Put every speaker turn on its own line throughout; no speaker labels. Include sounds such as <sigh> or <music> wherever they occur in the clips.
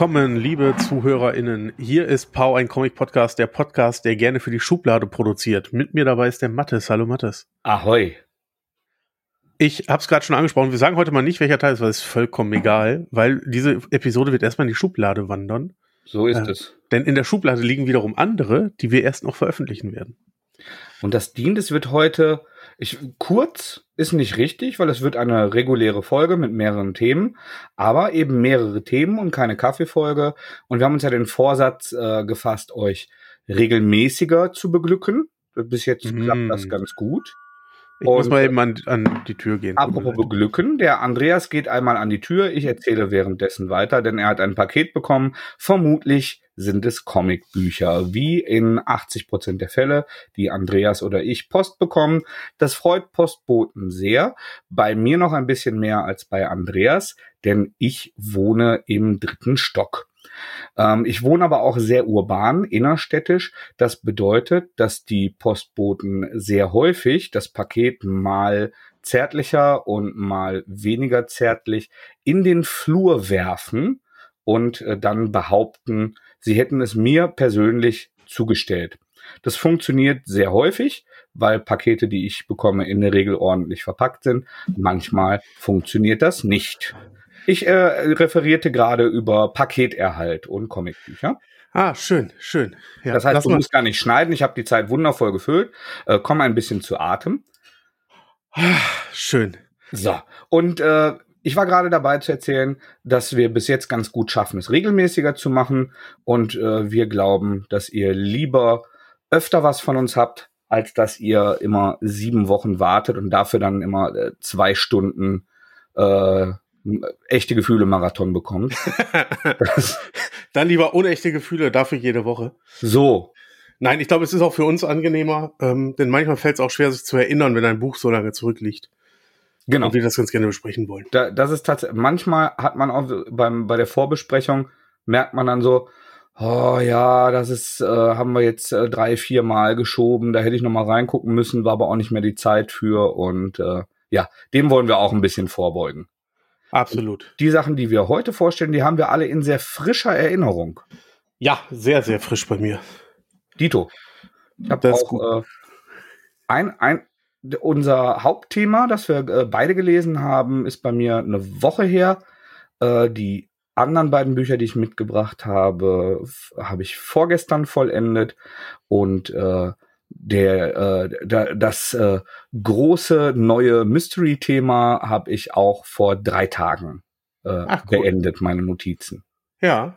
Willkommen, liebe ZuhörerInnen. Hier ist Pau, ein Comic-Podcast, der Podcast, der gerne für die Schublade produziert. Mit mir dabei ist der Mattes. Hallo Mattes.
Ahoi.
Ich habe es gerade schon angesprochen. Wir sagen heute mal nicht, welcher Teil ist, weil es ist vollkommen egal, weil diese Episode wird erstmal in die Schublade wandern.
So ist äh, es.
Denn in der Schublade liegen wiederum andere, die wir erst noch veröffentlichen werden.
Und das dient, es wird heute, ich, kurz ist nicht richtig, weil es wird eine reguläre Folge mit mehreren Themen, aber eben mehrere Themen und keine Kaffeefolge. Und wir haben uns ja den Vorsatz äh, gefasst, euch regelmäßiger zu beglücken. Bis jetzt mm. klappt das ganz gut.
Ich und, muss mal eben an, an die Tür gehen.
Apropos beglücken, der Andreas geht einmal an die Tür. Ich erzähle währenddessen weiter, denn er hat ein Paket bekommen. Vermutlich sind es Comicbücher, wie in 80 Prozent der Fälle, die Andreas oder ich Post bekommen. Das freut Postboten sehr. Bei mir noch ein bisschen mehr als bei Andreas, denn ich wohne im dritten Stock. Ähm, ich wohne aber auch sehr urban, innerstädtisch. Das bedeutet, dass die Postboten sehr häufig das Paket mal zärtlicher und mal weniger zärtlich in den Flur werfen und äh, dann behaupten, sie hätten es mir persönlich zugestellt. Das funktioniert sehr häufig, weil Pakete, die ich bekomme, in der Regel ordentlich verpackt sind. Manchmal funktioniert das nicht. Ich äh, referierte gerade über Paketerhalt und Comicbücher.
Ah, schön, schön.
Ja, das heißt, du mal. musst gar nicht schneiden. Ich habe die Zeit wundervoll gefüllt. Äh, komm ein bisschen zu Atem.
Ah, schön.
So, und äh, ich war gerade dabei zu erzählen, dass wir bis jetzt ganz gut schaffen, es regelmäßiger zu machen. Und äh, wir glauben, dass ihr lieber öfter was von uns habt, als dass ihr immer sieben Wochen wartet und dafür dann immer äh, zwei Stunden äh, echte Gefühle Marathon bekommt. <laughs>
Dann lieber unechte Gefühle, dafür jede Woche.
So.
Nein, ich glaube, es ist auch für uns angenehmer, ähm, denn manchmal fällt es auch schwer, sich zu erinnern, wenn ein Buch so lange zurückliegt.
Genau.
Und wir das ganz gerne besprechen wollen.
Da, das ist tatsächlich, manchmal hat man auch beim, bei der Vorbesprechung, merkt man dann so, oh ja, das ist, äh, haben wir jetzt äh, drei, vier Mal geschoben, da hätte ich noch mal reingucken müssen, war aber auch nicht mehr die Zeit für und äh, ja, dem wollen wir auch ein bisschen vorbeugen.
Absolut.
Die Sachen, die wir heute vorstellen, die haben wir alle in sehr frischer Erinnerung.
Ja, sehr, sehr frisch bei mir.
Dito. Ich habe auch äh, ein, ein, unser Hauptthema, das wir äh, beide gelesen haben, ist bei mir eine Woche her. Äh, die anderen beiden Bücher, die ich mitgebracht habe, habe ich vorgestern vollendet und äh, der, äh, da, das äh, große neue Mystery-Thema habe ich auch vor drei Tagen äh, Ach, cool. beendet, meine Notizen.
Ja,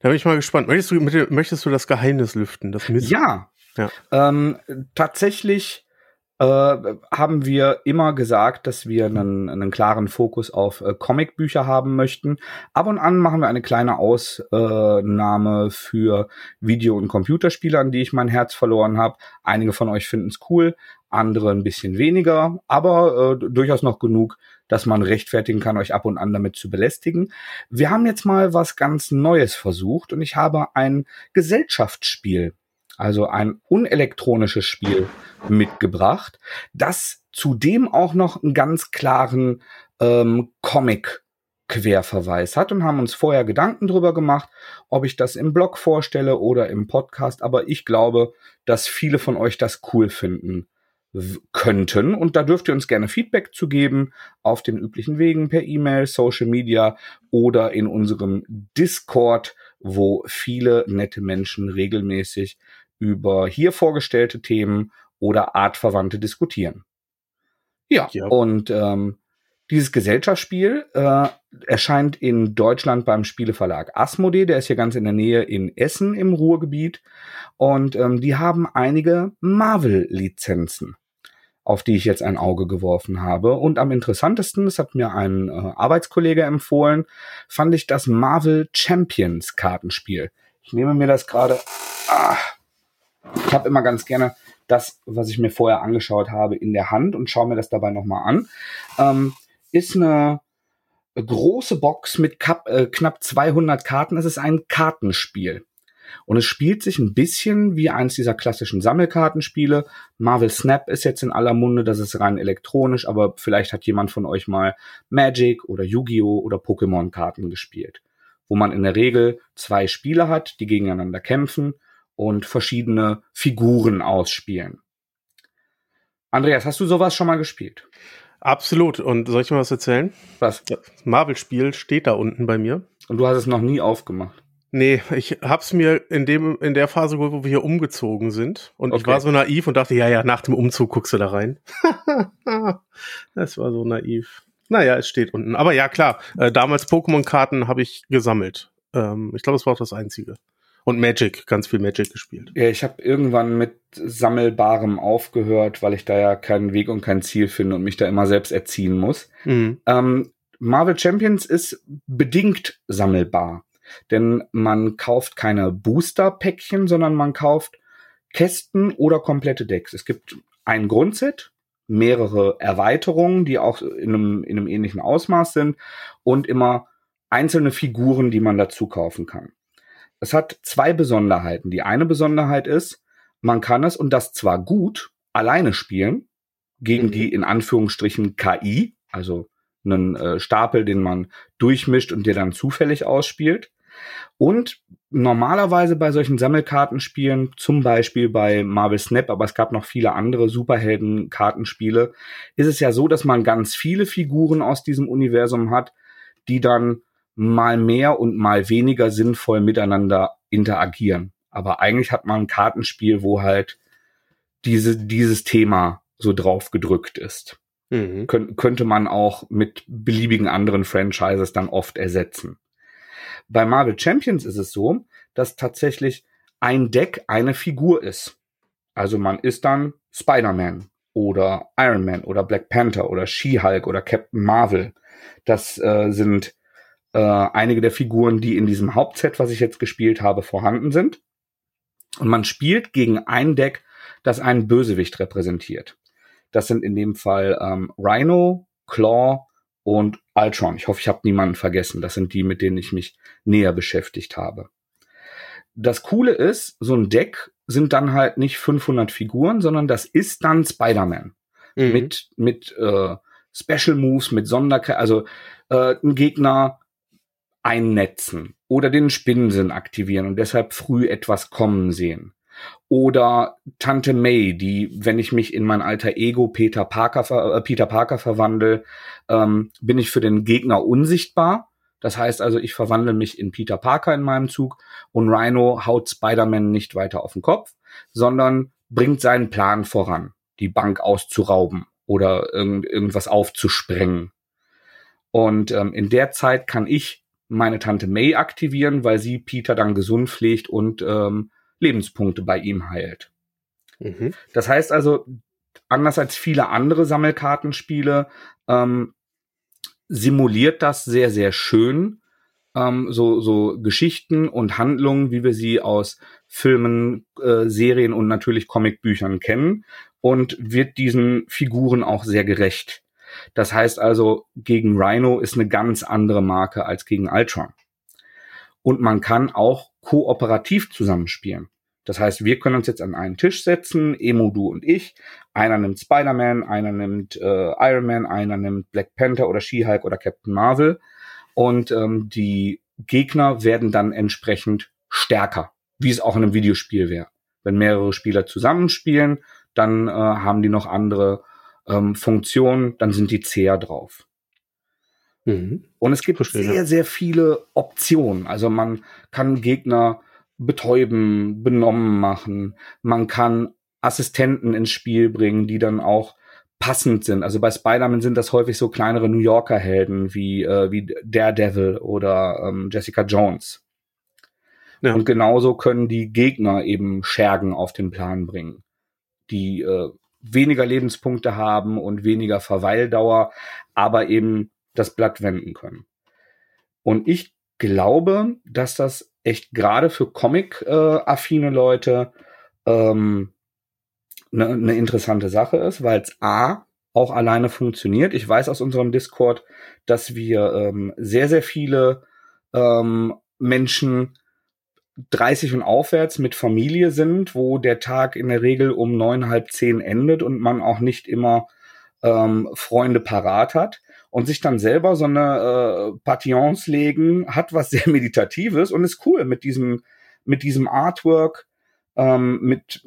da bin ich mal gespannt. Möchtest du, möchtest du das Geheimnis lüften? Das
ja, ja. Ähm, tatsächlich äh, haben wir immer gesagt, dass wir einen, einen klaren Fokus auf äh, Comicbücher haben möchten. Ab und an machen wir eine kleine Ausnahme für Video- und Computerspiele, an die ich mein Herz verloren habe. Einige von euch finden es cool, andere ein bisschen weniger, aber äh, durchaus noch genug, dass man rechtfertigen kann, euch ab und an damit zu belästigen. Wir haben jetzt mal was ganz Neues versucht und ich habe ein Gesellschaftsspiel also ein unelektronisches Spiel mitgebracht, das zudem auch noch einen ganz klaren ähm, Comic Querverweis hat und haben uns vorher Gedanken drüber gemacht, ob ich das im Blog vorstelle oder im Podcast. Aber ich glaube, dass viele von euch das cool finden könnten. Und da dürft ihr uns gerne Feedback zu geben auf den üblichen Wegen per E-Mail, Social Media oder in unserem Discord, wo viele nette Menschen regelmäßig über hier vorgestellte Themen oder artverwandte diskutieren. Ja, ja. und ähm, dieses Gesellschaftsspiel äh, erscheint in Deutschland beim Spieleverlag Asmodee, der ist hier ganz in der Nähe in Essen im Ruhrgebiet. Und ähm, die haben einige Marvel-Lizenzen, auf die ich jetzt ein Auge geworfen habe. Und am interessantesten, das hat mir ein äh, Arbeitskollege empfohlen, fand ich das Marvel Champions Kartenspiel. Ich nehme mir das gerade. Ah, ich habe immer ganz gerne das, was ich mir vorher angeschaut habe, in der Hand und schaue mir das dabei nochmal an. Ähm, ist eine große Box mit kap, äh, knapp 200 Karten. Es ist ein Kartenspiel. Und es spielt sich ein bisschen wie eins dieser klassischen Sammelkartenspiele. Marvel Snap ist jetzt in aller Munde, das ist rein elektronisch, aber vielleicht hat jemand von euch mal Magic oder Yu-Gi-Oh! oder Pokémon-Karten gespielt. wo man in der Regel zwei Spieler hat, die gegeneinander kämpfen und verschiedene Figuren ausspielen. Andreas, hast du sowas schon mal gespielt?
Absolut. Und soll ich mal was erzählen?
Was?
Das Marvel-Spiel steht da unten bei mir.
Und du hast es noch nie aufgemacht?
Nee, ich hab's mir in dem, in der Phase geholt, wo wir hier umgezogen sind. Und ich
Okay.
war so naiv und dachte, ja, ja, nach dem Umzug guckst du da rein. <laughs> das war so naiv. Naja, es steht unten. Aber ja, klar, äh, damals Pokémon-Karten habe ich gesammelt. Ähm, ich glaube, es war auch das Einzige. Und Magic, ganz viel Magic gespielt.
Ja, ich habe irgendwann mit Sammelbarem aufgehört, weil ich da ja keinen Weg und kein Ziel finde und mich da immer selbst erziehen muss.
Mhm.
Ähm, Marvel Champions ist bedingt sammelbar, denn man kauft keine Booster-Päckchen, sondern man kauft Kästen oder komplette Decks. Es gibt ein Grundset, mehrere Erweiterungen, die auch in einem, in einem ähnlichen Ausmaß sind und immer einzelne Figuren, die man dazu kaufen kann. Es hat zwei Besonderheiten. Die eine Besonderheit ist, man kann es und das zwar gut alleine spielen gegen
Mhm.
die in Anführungsstrichen KI, also einen äh, Stapel, den man durchmischt und der dann zufällig ausspielt. Und normalerweise bei solchen Sammelkartenspielen, zum Beispiel bei Marvel Snap, aber es gab noch viele andere Superhelden-Kartenspiele, ist es ja so, dass man ganz viele Figuren aus diesem Universum hat, die dann mal mehr und mal weniger sinnvoll miteinander interagieren. Aber eigentlich hat man ein Kartenspiel, wo halt diese, dieses Thema so drauf gedrückt ist
Mhm.
könnt, könnte man auch mit beliebigen anderen Franchises dann oft ersetzen. Bei Marvel Champions ist es so, dass tatsächlich ein Deck eine Figur ist. Also man ist dann Spider-Man oder Iron Man oder Black Panther oder She-Hulk oder Captain Marvel. Das äh, sind äh, einige der Figuren, die in diesem Hauptset, was ich jetzt gespielt habe, vorhanden sind. Und man spielt gegen ein Deck, das einen Bösewicht repräsentiert. Das sind in dem Fall ähm, Rhino, Claw und Ultron. Ich hoffe, ich habe niemanden vergessen. Das sind die, mit denen ich mich näher beschäftigt habe. Das Coole ist, so ein Deck sind dann halt nicht 500 Figuren, sondern das ist dann Spider-Man
Mhm.
mit mit äh, Special Moves, mit Sonderkräften, also äh, einen Gegner einnetzen oder den Spinnensinn aktivieren und deshalb früh etwas kommen sehen. Oder Tante May, die, wenn ich mich in mein alter Ego Peter Parker, äh, Peter Parker verwandle, ähm, bin ich für den Gegner unsichtbar. Das heißt also, ich verwandle mich in Peter Parker in meinem Zug und Rhino haut Spider-Man nicht weiter auf den Kopf, sondern bringt seinen Plan voran, die Bank auszurauben oder irgend, irgendwas aufzusprengen. Und ähm, in der Zeit kann ich meine Tante May aktivieren, weil sie Peter dann gesund pflegt und ähm, Lebenspunkte bei ihm heilt.
Mhm.
Das heißt also, anders als viele andere Sammelkartenspiele, ähm, simuliert das sehr, sehr schön ähm, so, so Geschichten und Handlungen, wie wir sie aus Filmen, äh, Serien und natürlich Comicbüchern kennen und wird diesen Figuren auch sehr gerecht. Das heißt also, gegen Rhino ist eine ganz andere Marke als gegen Ultron. Und man kann auch kooperativ zusammenspielen. Das heißt, wir können uns jetzt an einen Tisch setzen, Emo, du und ich. Einer nimmt Spider-Man, einer nimmt äh, Iron Man, einer nimmt Black Panther oder She-Hulk oder Captain Marvel. Und ähm, die Gegner werden dann entsprechend stärker, wie es auch in einem Videospiel wäre. Wenn mehrere Spieler zusammenspielen, dann äh, haben die noch andere ähm, Funktionen, dann sind die zäher drauf.
Mhm.
Und es gibt
Verstehe,
sehr, sehr viele Optionen. Also man kann Gegner betäuben, benommen machen. Man kann Assistenten ins Spiel bringen, die dann auch passend sind. Also bei Spider-Man sind das häufig so kleinere New Yorker Helden wie, äh, wie Daredevil oder ähm, Jessica Jones.
Ja.
Und genauso können die Gegner eben Schergen auf den Plan bringen, die äh, weniger Lebenspunkte haben und weniger Verweildauer, aber eben das Blatt wenden können. Und ich glaube, dass das echt gerade für Comic-affine Leute ähm, eine ne interessante Sache ist, weil es A auch alleine funktioniert. Ich weiß aus unserem Discord, dass wir ähm, sehr, sehr viele ähm, Menschen 30 und aufwärts mit Familie sind, wo der Tag in der Regel um neun, halb zehn endet und man auch nicht immer ähm, Freunde parat hat. und sich dann selber so eine äh, Patillons legen, hat was <laughs> sehr Meditatives und ist cool mit diesem, mit diesem Artwork, ähm, mit,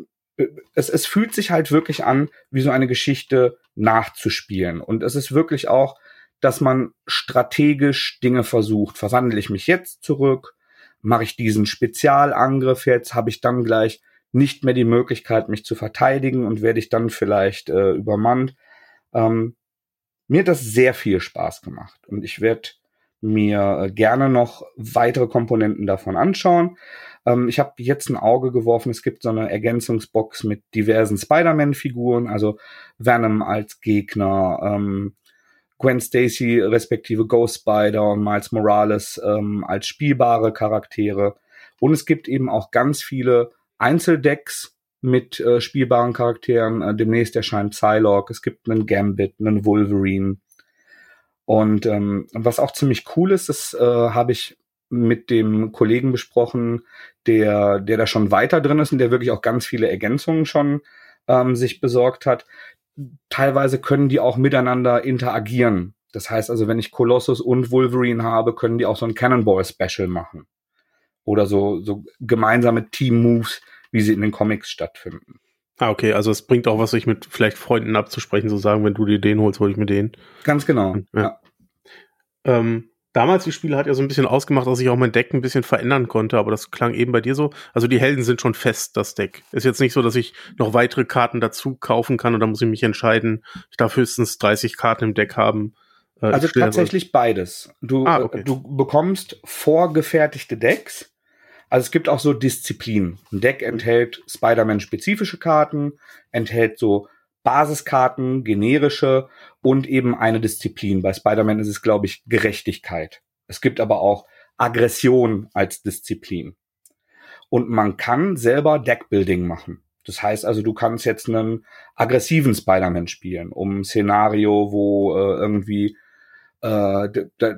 es, es fühlt sich halt wirklich an, wie so eine Geschichte nachzuspielen. Und es ist wirklich auch, dass man strategisch Dinge versucht. Verwandle ich mich jetzt zurück? Mache ich diesen Spezialangriff jetzt? Habe ich dann gleich nicht mehr die Möglichkeit, mich zu verteidigen und werde ich dann vielleicht äh, übermannt? Ähm, mir hat das sehr viel Spaß gemacht und ich werde mir äh, gerne noch weitere Komponenten davon anschauen. Ähm, ich habe jetzt ein Auge geworfen, es gibt so eine Ergänzungsbox mit diversen Spider-Man-Figuren, also Venom als Gegner, ähm, Gwen Stacy respektive Ghost Spider und Miles Morales ähm, als spielbare Charaktere. Und es gibt eben auch ganz viele Einzeldecks, mit äh, spielbaren Charakteren. Äh, demnächst erscheint Psylocke, es gibt einen Gambit, einen Wolverine. Und ähm, was auch ziemlich cool ist, das äh, habe ich mit dem Kollegen besprochen, der, der da schon weiter drin ist und der wirklich auch ganz viele Ergänzungen schon ähm, sich besorgt hat. Teilweise können die auch miteinander interagieren. Das heißt also, wenn ich Colossus und Wolverine habe, können die auch so ein Cannonball Special machen. Oder so, so gemeinsame Team-Moves, wie sie in den Comics stattfinden.
Ah, okay, also es bringt auch was, sich mit vielleicht Freunden abzusprechen, so sagen, wenn du dir den holst, hol ich mir den.
Ganz genau. Ja. ja.
Ähm, damals die Spiele hat ja so ein bisschen ausgemacht, dass ich auch mein Deck ein bisschen verändern konnte, aber das klang eben bei dir so. Also die Helden sind schon fest, das Deck. Ist jetzt nicht so, dass ich noch weitere Karten dazu kaufen kann und dann muss ich mich entscheiden. Ich darf höchstens 30 Karten im Deck haben.
Äh, also tatsächlich beides. Du, ah, okay. du bekommst vorgefertigte Decks also es gibt auch so Disziplinen. Ein Deck enthält Spider-Man-spezifische Karten, enthält so Basiskarten, generische und eben eine Disziplin. Bei Spider-Man ist es, glaube ich, Gerechtigkeit. Es gibt aber auch Aggression als Disziplin. Und man kann selber Deckbuilding machen. Das heißt also, du kannst jetzt einen aggressiven Spider-Man spielen, um ein Szenario, wo äh, irgendwie äh,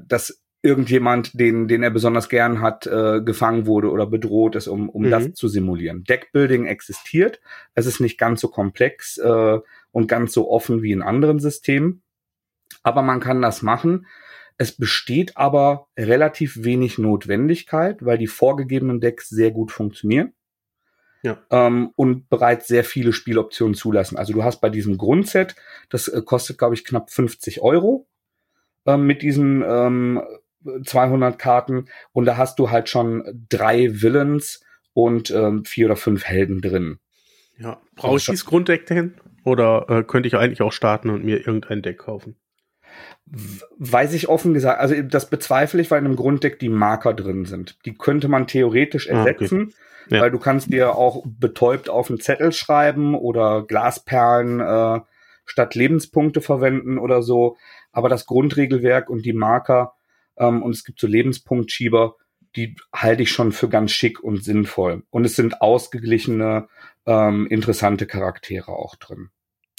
das irgendjemand, den, den er besonders gern hat, äh, gefangen wurde oder bedroht ist, um, um mhm. das zu simulieren. Deckbuilding existiert. Es ist nicht ganz so komplex äh, und ganz so offen wie in anderen Systemen. Aber man kann das machen. Es besteht aber relativ wenig Notwendigkeit, weil die vorgegebenen Decks sehr gut funktionieren. Ja. Ähm, und bereits sehr viele Spieloptionen zulassen. Also du hast bei diesem Grundset, das äh, kostet, glaube ich, knapp 50 Euro ähm, mit diesen ähm, 200 Karten und da hast du halt schon drei Villains und ähm, vier oder fünf Helden drin.
Ja, brauche ich dieses Grunddeck denn? Oder äh, könnte ich eigentlich auch starten und mir irgendein Deck kaufen?
Weiß ich offen gesagt, also das bezweifle ich, weil in einem Grunddeck die Marker drin sind. Die könnte man theoretisch ersetzen, ah, okay. ja. weil du kannst dir auch betäubt auf einen Zettel schreiben oder Glasperlen äh, statt Lebenspunkte verwenden oder so. Aber das Grundregelwerk und die Marker ähm, und es gibt so Lebenspunktschieber, die halte ich schon für ganz schick und sinnvoll. Und es sind ausgeglichene, ähm, interessante Charaktere auch drin.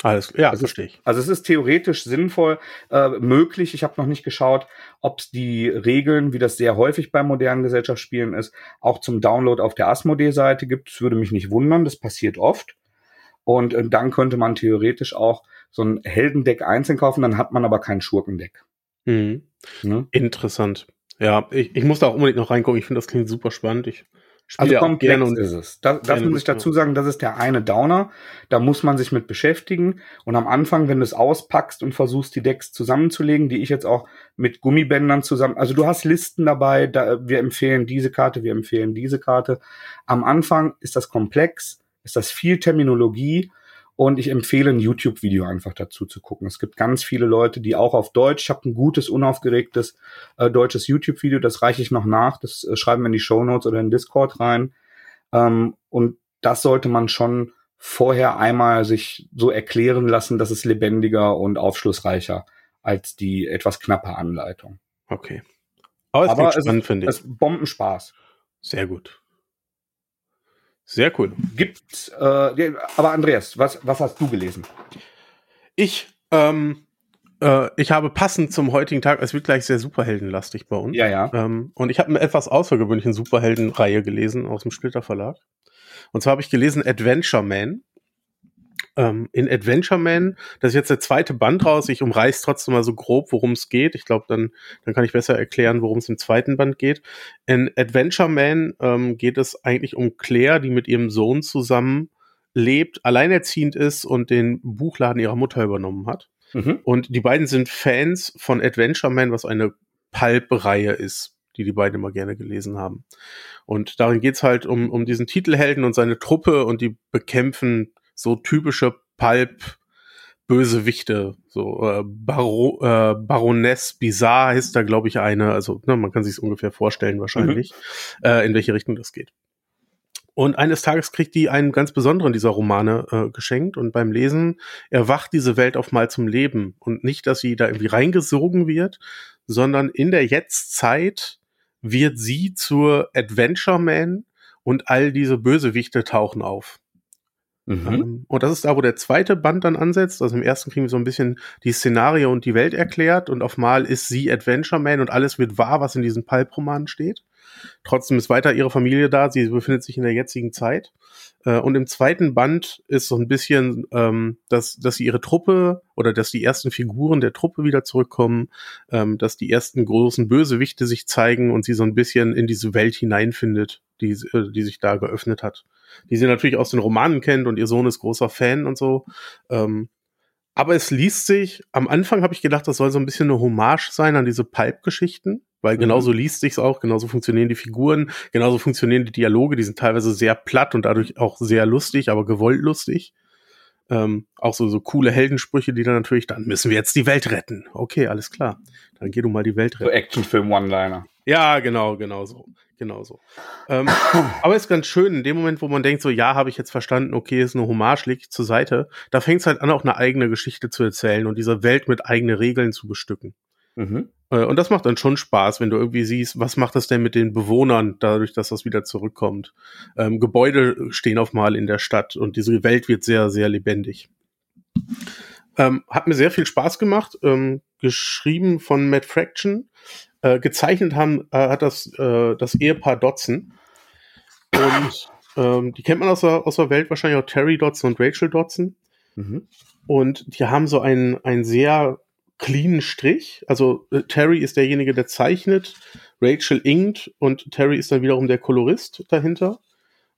Alles, ja, also, verstehe ich.
Also es ist theoretisch sinnvoll äh, möglich. Ich habe noch nicht geschaut, ob es die Regeln, wie das sehr häufig bei modernen Gesellschaftsspielen ist, auch zum Download auf der Asmodee-Seite gibt. Das würde mich nicht wundern, das passiert oft. Und äh, dann könnte man theoretisch auch so ein Heldendeck einzeln kaufen, dann hat man aber kein Schurkendeck.
Mhm. Ne? Interessant. Ja, ich, ich muss da auch unbedingt noch reingucken. Ich finde, das klingt super spannend. Ich
also komplex gerne und ist es. Da, darf man sich dazu sagen, das ist der eine Downer. Da muss man sich mit beschäftigen. Und am Anfang, wenn du es auspackst und versuchst, die Decks zusammenzulegen, die ich jetzt auch mit Gummibändern zusammen, also du hast Listen dabei, da, wir empfehlen diese Karte, wir empfehlen diese Karte. Am Anfang ist das komplex, ist das viel Terminologie und ich empfehle ein YouTube-Video einfach dazu zu gucken. Es gibt ganz viele Leute, die auch auf Deutsch, ich habe ein gutes, unaufgeregtes äh, deutsches YouTube-Video, das reiche ich noch nach, das äh, schreiben wir in die Show Notes oder in Discord rein. Ähm, und das sollte man schon vorher einmal sich so erklären lassen, dass es lebendiger und aufschlussreicher als die etwas knappe Anleitung.
Okay.
Aber es Aber spannend, finde ich. Es ist Bombenspaß.
Sehr gut. Sehr cool.
Gibt, äh, aber Andreas, was, was hast du gelesen?
Ich, ähm, äh, ich habe passend zum heutigen Tag, es wird gleich sehr superheldenlastig bei uns.
Ja, ja.
Ähm, und ich habe eine etwas außergewöhnliche Superheldenreihe gelesen aus dem Splitter Verlag. Und zwar habe ich gelesen Adventure Man. Ähm, in Adventure Man, das ist jetzt der zweite Band raus, ich umreiß trotzdem mal so grob, worum es geht. Ich glaube, dann, dann kann ich besser erklären, worum es im zweiten Band geht. In Adventure Man ähm, geht es eigentlich um Claire, die mit ihrem Sohn zusammen lebt, alleinerziehend ist und den Buchladen ihrer Mutter übernommen hat. Mhm. Und die beiden sind Fans von Adventure Man, was eine Pulp-Reihe ist, die die beiden immer gerne gelesen haben. Und darin geht's halt um, um diesen Titelhelden und seine Truppe und die bekämpfen so typische Pulp Bösewichte, so äh, Baro, äh, Baroness Bizarre ist da, glaube ich, eine. Also ne, man kann sich ungefähr vorstellen wahrscheinlich, mhm. äh, in welche Richtung das geht. Und eines Tages kriegt die einen ganz besonderen dieser Romane äh, geschenkt und beim Lesen erwacht diese Welt auf mal zum Leben und nicht, dass sie da irgendwie reingesogen wird, sondern in der Jetztzeit wird sie zur Adventure Man und all diese Bösewichte tauchen auf. Mhm. Ähm, und das ist da, wo der zweite Band dann ansetzt. Also im ersten kriegen wir so ein bisschen die Szenario und die Welt erklärt und auf mal ist sie Adventure Man und alles wird wahr, was in diesen Pulp-Romanen steht. Trotzdem ist weiter ihre Familie da. Sie befindet sich in der jetzigen Zeit. Äh, und im zweiten Band ist so ein bisschen, ähm, dass, dass sie ihre Truppe oder dass die ersten Figuren der Truppe wieder zurückkommen, ähm, dass die ersten großen Bösewichte sich zeigen und sie so ein bisschen in diese Welt hineinfindet, die, äh, die sich da geöffnet hat die sie natürlich aus den Romanen kennt und ihr Sohn ist großer Fan und so. Ähm, aber es liest sich, am Anfang habe ich gedacht, das soll so ein bisschen eine Hommage sein an diese Pipe-Geschichten, weil mhm. genauso liest sich's auch, genauso funktionieren die Figuren, genauso funktionieren die Dialoge, die sind teilweise sehr platt und dadurch auch sehr lustig, aber gewollt lustig. Ähm, auch so, so coole Heldensprüche, die dann natürlich, dann müssen wir jetzt die Welt retten. Okay, alles klar. Dann geh du mal die Welt retten.
So Actionfilm-One-Liner.
Ja, genau, genau so. Genau so. Ähm, aber ist ganz schön, in dem Moment, wo man denkt, so, ja, habe ich jetzt verstanden, okay, ist eine Hommage, leg ich zur Seite, da fängt es halt an, auch eine eigene Geschichte zu erzählen und diese Welt mit eigenen Regeln zu bestücken. Mhm. Äh, und das macht dann schon Spaß, wenn du irgendwie siehst, was macht das denn mit den Bewohnern, dadurch, dass das wieder zurückkommt. Ähm, Gebäude stehen auf mal in der Stadt und diese Welt wird sehr, sehr lebendig. Ähm, hat mir sehr viel Spaß gemacht. Ähm, geschrieben von Matt Fraction. Äh, gezeichnet haben, äh, hat das, äh, das Ehepaar Dodson. Und ähm, die kennt man aus der, aus der Welt wahrscheinlich auch Terry Dodson und Rachel Dodson. Mhm. Und die haben so einen, einen sehr cleanen Strich. Also äh, Terry ist derjenige, der zeichnet, Rachel inkt und Terry ist dann wiederum der Kolorist dahinter.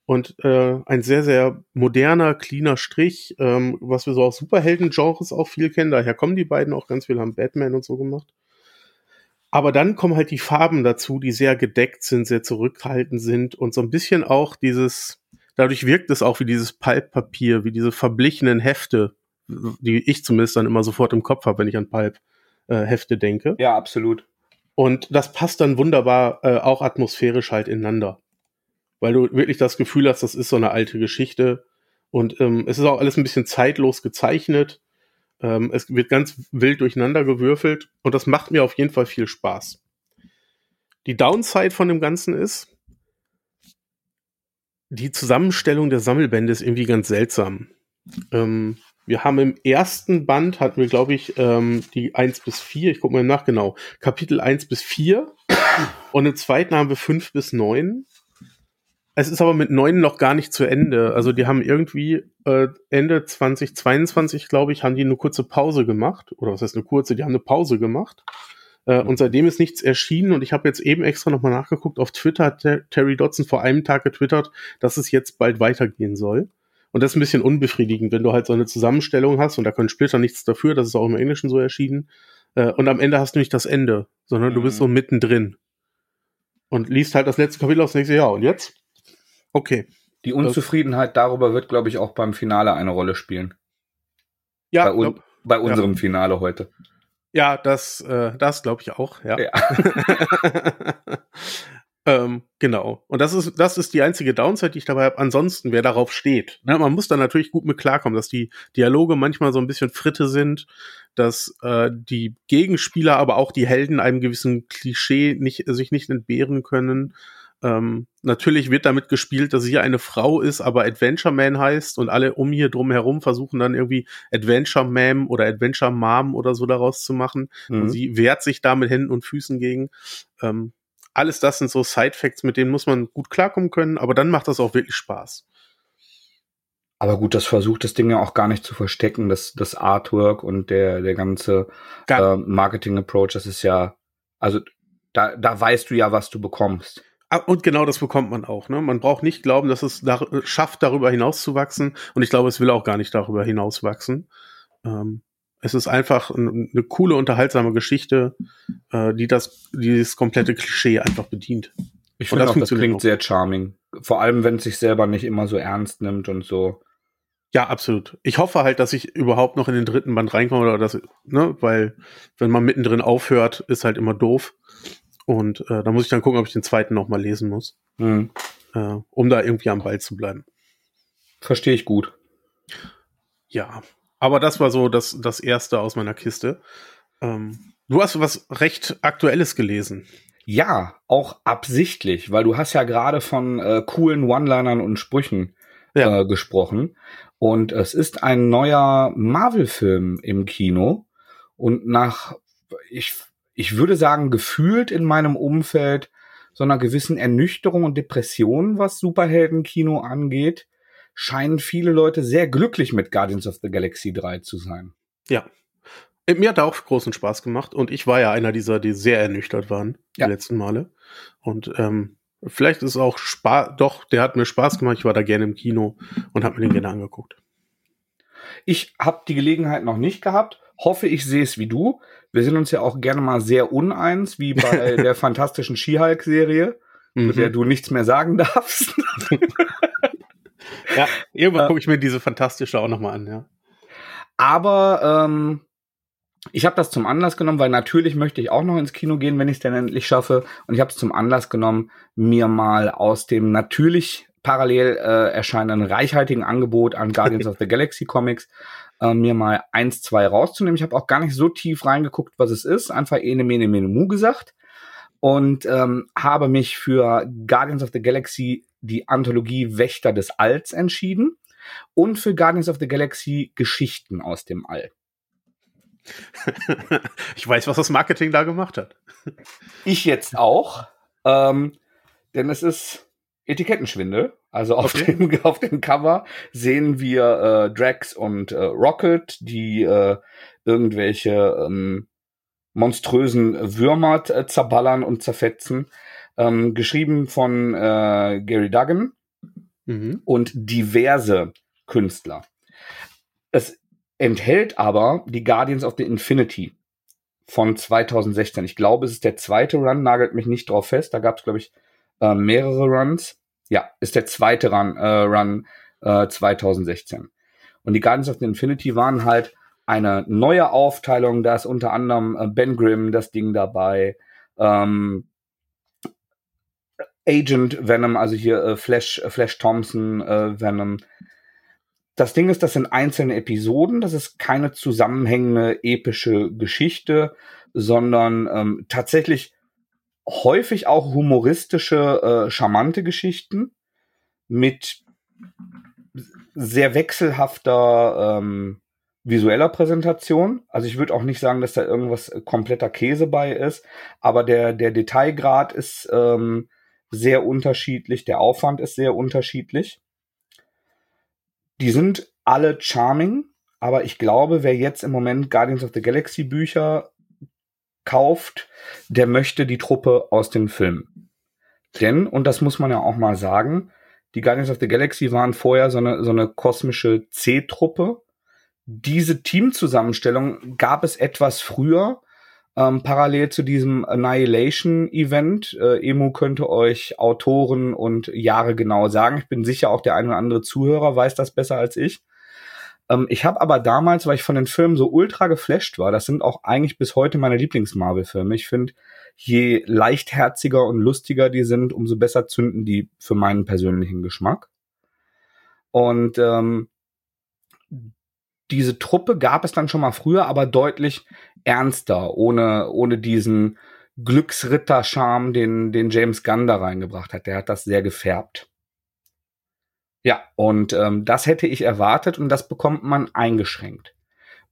Und äh, ein sehr, sehr moderner, cleaner Strich, ähm, was wir so aus Superhelden-Genres auch viel kennen. Daher kommen die beiden auch ganz viel, haben Batman und so gemacht. Aber dann kommen halt die Farben dazu, die sehr gedeckt sind, sehr zurückhaltend sind und so ein bisschen auch dieses, dadurch wirkt es auch wie dieses Pulp-Papier, wie diese verblichenen Hefte, die ich zumindest dann immer sofort im Kopf habe, wenn ich an Pulp-Hefte denke.
Ja, absolut.
Und das passt dann wunderbar äh, auch atmosphärisch halt ineinander. Weil du wirklich das Gefühl hast, das ist so eine alte Geschichte. Und ähm, es ist auch alles ein bisschen zeitlos gezeichnet. Ähm, es wird ganz wild durcheinander gewürfelt und das macht mir auf jeden Fall viel Spaß. Die Downside von dem Ganzen ist, die Zusammenstellung der Sammelbände ist irgendwie ganz seltsam. Ähm, wir haben im ersten Band hatten wir, glaube ich, ähm, die 1 bis 4, ich gucke mal nach, genau, Kapitel 1 bis 4 und im zweiten haben wir 5 bis 9 es ist aber mit neun noch gar nicht zu Ende. Also die haben irgendwie äh, Ende 2022, glaube ich, haben die eine kurze Pause gemacht. Oder was heißt eine kurze? Die haben eine Pause gemacht. Äh, und seitdem ist nichts erschienen. Und ich habe jetzt eben extra nochmal nachgeguckt. Auf Twitter hat Terry Dodson vor einem Tag getwittert, dass es jetzt bald weitergehen soll. Und das ist ein bisschen unbefriedigend, wenn du halt so eine Zusammenstellung hast und da können Splitter nichts dafür, das ist auch im Englischen so erschienen. Äh, und am Ende hast du nicht das Ende, sondern mhm. du bist so mhm. mittendrin. Und liest halt das letzte Kapitel aus und denkst, ja, und jetzt? Okay.
Die Unzufriedenheit darüber wird, glaube ich, auch beim Finale eine Rolle spielen. Ja, bei, un glaub, bei unserem ja. Finale heute.
Ja, das, äh, das glaube ich auch, ja. ja. <laughs> ähm, genau. Und das ist, das ist die einzige Downside, die ich dabei habe. Ansonsten, wer darauf steht. Ne, man muss da natürlich gut mit klarkommen, dass die Dialoge manchmal so ein bisschen Fritte sind, dass äh, die Gegenspieler, aber auch die Helden einem gewissen Klischee nicht, sich nicht entbehren können. Ähm, natürlich wird damit gespielt, dass sie eine Frau ist, aber Adventure Man heißt und alle um hier drum herum versuchen dann irgendwie Adventure Man oder Adventure Mom oder so daraus zu machen. Mhm. Und sie wehrt sich da mit Händen und Füßen gegen. Ähm, alles das sind so Side Facts, mit denen muss man gut klarkommen können, aber dann macht das auch wirklich Spaß.
Aber gut, das versucht das Ding ja auch gar nicht zu verstecken, das, das Artwork und der, der ganze äh, Marketing-Approach, das ist ja, also da, da weißt du ja, was du bekommst.
Ah, und genau das bekommt man auch. Ne? Man braucht nicht glauben, dass es da, schafft, darüber hinaus zu wachsen. Und ich glaube, es will auch gar nicht darüber hinaus wachsen. Ähm, es ist einfach ein, eine coole, unterhaltsame Geschichte, äh, die das, dieses komplette Klischee einfach bedient.
Ich finde das, auch, das klingt auch. sehr charming. Vor allem, wenn es sich selber nicht immer so ernst nimmt und so.
Ja, absolut. Ich hoffe halt, dass ich überhaupt noch in den dritten Band reinkomme oder das, ne, weil wenn man mittendrin aufhört, ist halt immer doof. Und äh, da muss ich dann gucken, ob ich den zweiten noch mal lesen muss, mhm. äh, um da irgendwie am Ball zu bleiben.
Verstehe ich gut.
Ja, aber das war so das, das erste aus meiner Kiste. Ähm, du hast was recht Aktuelles gelesen.
Ja, auch absichtlich, weil du hast ja gerade von äh, coolen One-Linern und Sprüchen ja. äh, gesprochen. Und es ist ein neuer Marvel-Film im Kino. Und nach, ich ich würde sagen, gefühlt in meinem Umfeld so einer gewissen Ernüchterung und Depression, was Superheldenkino angeht, scheinen viele Leute sehr glücklich mit Guardians of the Galaxy 3 zu sein.
Ja. Äh, mir hat auch großen Spaß gemacht und ich war ja einer dieser, die sehr ernüchtert waren ja. die letzten Male. Und ähm, vielleicht ist auch Spaß, doch, der hat mir Spaß gemacht. Ich war da gerne im Kino und habe mir den gerne angeguckt.
Ich habe die Gelegenheit noch nicht gehabt, hoffe, ich sehe es wie du. Wir sind uns ja auch gerne mal sehr uneins, wie bei <laughs> der fantastischen She-Hulk-Serie, mhm. mit der du nichts mehr sagen darfst.
ja, irgendwann äh, gucke ich mir diese fantastische auch nochmal an, ja.
Aber ähm, ich habe das zum Anlass genommen, weil natürlich möchte ich auch noch ins Kino gehen, wenn ich es denn endlich schaffe. Und ich habe es zum Anlass genommen, mir mal aus dem natürlich parallel äh, erscheinenden reichhaltigen Angebot an Guardians of the Galaxy Comics äh, mir mal eins, zwei rauszunehmen. Ich habe auch gar nicht so tief reingeguckt, was es ist. Einfach ene, mene, mene, mu gesagt. Und ähm, habe mich für Guardians of the Galaxy die Anthologie Wächter des Alls entschieden und für Guardians of the Galaxy Geschichten aus dem All. <laughs>
ich weiß, was das Marketing da gemacht hat.
Ich jetzt auch, ähm, denn es ist Etikettenschwindel. Also auf, okay. dem, <laughs> auf dem Cover sehen wir äh, Drax und äh, Rocket, die äh, irgendwelche ähm, monströsen Würmer äh, zerballern und zerfetzen. Ähm, geschrieben von äh, Gary Duggan mhm. und diverse Künstler. Es enthält aber die Guardians of the Infinity von 2016. Ich glaube, es ist der zweite Run, nagelt mich nicht drauf fest. Da gab es, glaube ich, äh, mehrere Runs. Ja, ist der zweite Run, äh, Run äh, 2016. Und die Guardians of the Infinity waren halt eine neue Aufteilung. Da ist unter anderem äh, Ben Grimm das Ding dabei. Ähm, Agent Venom, also hier äh, Flash, äh, Flash Thompson äh, Venom. Das Ding ist, das sind einzelne Episoden, das ist keine zusammenhängende epische Geschichte, sondern ähm, tatsächlich häufig auch humoristische, äh, charmante Geschichten mit sehr wechselhafter ähm, visueller Präsentation. Also ich würde auch nicht sagen, dass da irgendwas äh, kompletter Käse bei ist, aber der, der Detailgrad ist ähm, sehr unterschiedlich, der Aufwand ist sehr unterschiedlich. Die sind alle charming, aber ich glaube, wer jetzt im Moment Guardians of the Galaxy Bücher kauft, der möchte die Truppe aus dem Film. Denn, und das muss man ja auch mal sagen, die Guardians of the Galaxy waren vorher so eine, so eine kosmische C-Truppe. Diese Teamzusammenstellung gab es etwas früher, ähm, parallel zu diesem Annihilation-Event. Äh, Emu könnte euch Autoren und Jahre genau sagen. Ich bin sicher, auch der eine oder andere Zuhörer weiß das besser als ich. Ähm, ich habe aber damals, weil ich von den Filmen so ultra geflasht war, das sind auch eigentlich bis heute meine Lieblings-Marvel-Filme. Ich finde, je leichtherziger und lustiger die sind, umso besser zünden die für meinen persönlichen Geschmack. Und ähm, diese Truppe gab es dann schon mal früher, aber deutlich ernster, ohne, ohne diesen Glücksritter-Charme, den, den James Gunn da reingebracht hat. Der hat das sehr gefärbt. Ja, und ähm, das hätte ich erwartet und das bekommt man eingeschränkt.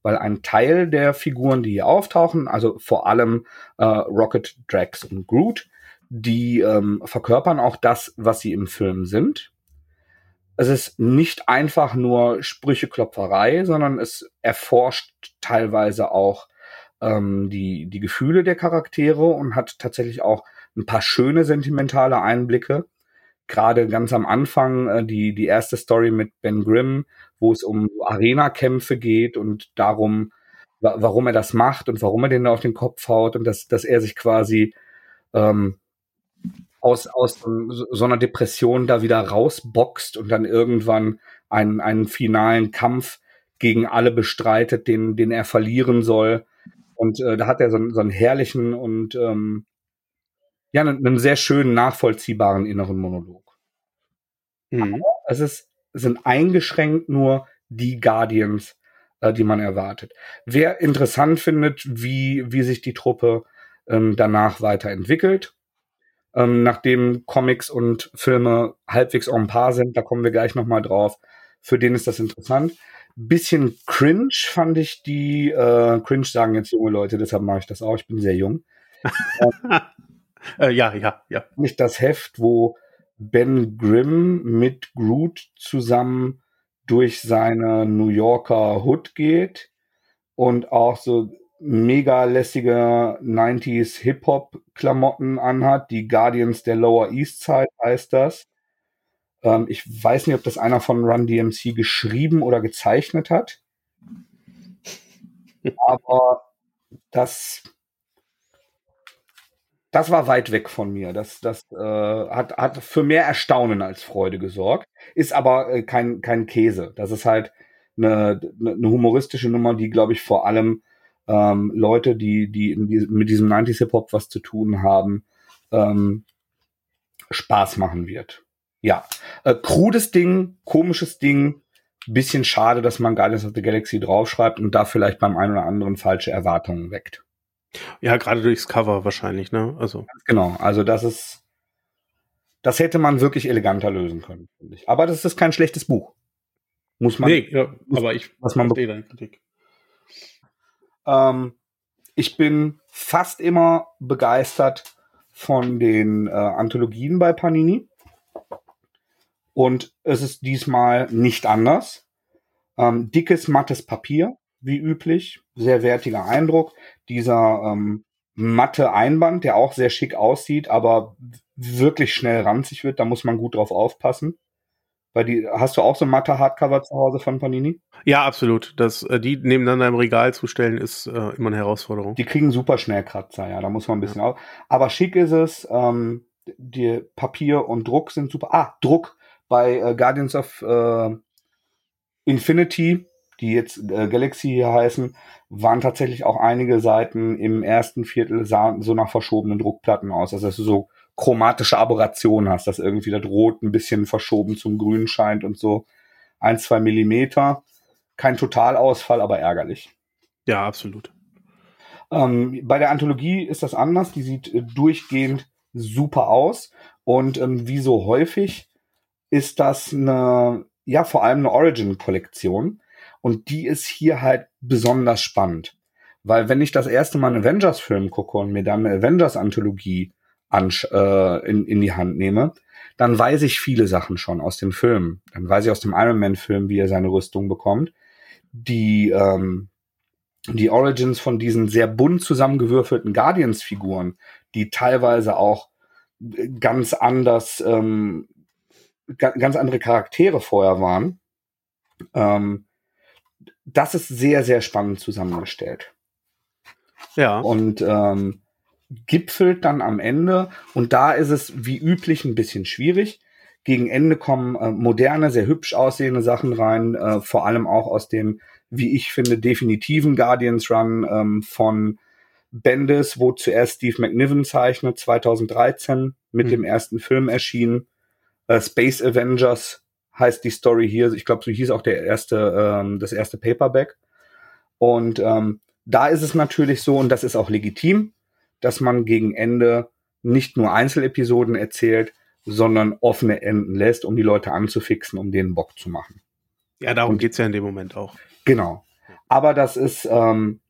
Weil ein Teil der Figuren, die hier auftauchen, also vor allem äh, Rocket, Drax und Groot, die ähm, verkörpern auch das, was sie im Film sind. es ist nicht einfach nur Sprücheklopferei, sondern es erforscht teilweise auch ähm, die, die Gefühle der Charaktere und hat tatsächlich auch ein paar schöne sentimentale Einblicke. Gerade ganz am Anfang äh, die, die erste Story mit Ben Grimm, wo es um Arena-Kämpfe geht und darum, wa warum er das macht und warum er den auf den Kopf haut und dass, dass er sich quasi ähm, aus, aus so einer Depression da wieder rausboxt und dann irgendwann einen, einen finalen Kampf gegen alle bestreitet, den, den er verlieren soll. Und äh, da hat er so, so einen herrlichen und ähm, ja, einen, einen sehr schönen, nachvollziehbaren inneren Monolog. Mhm. es ist, sind eingeschränkt nur die Guardians, äh, die man erwartet. Wer interessant findet, wie, wie sich die Truppe ähm, danach weiterentwickelt, ähm, nachdem Comics und Filme halbwegs en par sind, da kommen wir gleich nochmal drauf, für den ist das interessant. Bisschen cringe fand ich die, äh, cringe sagen jetzt junge Leute, deshalb mache ich das auch, ich bin sehr jung. <laughs>
äh, ja, ja, ja.
Nicht das Heft, wo Ben Grimm mit Groot zusammen durch seine New Yorker Hood geht und auch so mega lässige 90s Hip-Hop-Klamotten anhat. Die Guardians der Lower East Side heißt das. Ähm, ich weiß nicht, ob das einer von Run DMC geschrieben oder gezeichnet hat. <laughs> Aber das, das war weit weg von mir. Das, das äh, hat, hat für mehr Erstaunen als Freude gesorgt. Ist aber äh, kein, kein Käse. Das ist halt eine, eine humoristische Nummer, die, glaube ich, vor allem ähm, Leute, die, die, die mit diesem 90s Hip-Hop was zu tun haben, ähm, Spaß machen wird. Ja, äh, krudes Ding, komisches Ding, bisschen schade, dass man Guardians of the Galaxy draufschreibt und da vielleicht beim einen oder anderen falsche Erwartungen weckt.
Ja, gerade durchs Cover wahrscheinlich, ne? Also.
Genau, also das ist, das hätte man wirklich eleganter lösen können, finde ich. Aber das ist kein schlechtes Buch. Muss man.
Nee, ja, aber ich
was man verstehe deine Kritik. Ähm, ich bin fast immer begeistert von den äh, Anthologien bei Panini. Und es ist diesmal nicht anders. Ähm, dickes, mattes Papier, wie üblich. Sehr wertiger Eindruck. Dieser ähm, matte Einband, der auch sehr schick aussieht, aber wirklich schnell ranzig wird. Da muss man gut drauf aufpassen. Weil die, hast du auch so matte Hardcover zu Hause von Panini?
Ja, absolut. Das, äh, die nebeneinander im Regal zu stellen, ist äh, immer eine Herausforderung.
Die kriegen super schnell Kratzer, ja, da muss man ein bisschen ja. auf. Aber schick ist es, ähm, die Papier und Druck sind super. Ah, Druck bei äh, Guardians of äh, Infinity, die jetzt äh, Galaxy hier heißen, waren tatsächlich auch einige Seiten im ersten Viertel sahen so nach verschobenen Druckplatten aus. Also dass du so chromatische Aberration hast, dass irgendwie das Rot ein bisschen verschoben zum Grün scheint und so. Ein, zwei Millimeter. Kein Totalausfall, aber ärgerlich.
Ja, absolut.
Ähm, bei der Anthologie ist das anders. Die sieht äh, durchgehend super aus. Und ähm, wie so häufig ist das eine, ja, vor allem eine Origin-Kollektion. Und die ist hier halt besonders spannend. Weil wenn ich das erste Mal einen Avengers-Film gucke und mir dann eine Avengers-Anthologie äh, in, in die Hand nehme, dann weiß ich viele Sachen schon aus dem Film. Dann weiß ich aus dem Iron Man-Film, wie er seine Rüstung bekommt. Die, ähm, die Origins von diesen sehr bunt zusammengewürfelten Guardians-Figuren, die teilweise auch ganz anders, ähm, ganz andere Charaktere vorher waren. Ähm, das ist sehr, sehr spannend zusammengestellt.
Ja.
Und ähm, gipfelt dann am Ende und da ist es wie üblich ein bisschen schwierig. Gegen Ende kommen äh, moderne, sehr hübsch aussehende Sachen rein, äh, vor allem auch aus dem, wie ich finde, definitiven Guardians Run ähm, von Bendis, wo zuerst Steve McNiven zeichnet, 2013 mit mhm. dem ersten Film erschienen. Äh, Space Avengers heißt die Story hier. Ich glaube, so hieß auch der erste, ähm, das erste Paperback. Und ähm, da ist es natürlich so, und das ist auch legitim, dass man gegen Ende nicht nur Einzelepisoden erzählt, sondern offene Enden lässt, um die Leute anzufixen, um denen Bock zu machen.
Ja, darum geht es ja in dem Moment auch.
Genau. Aber das ist, ähm,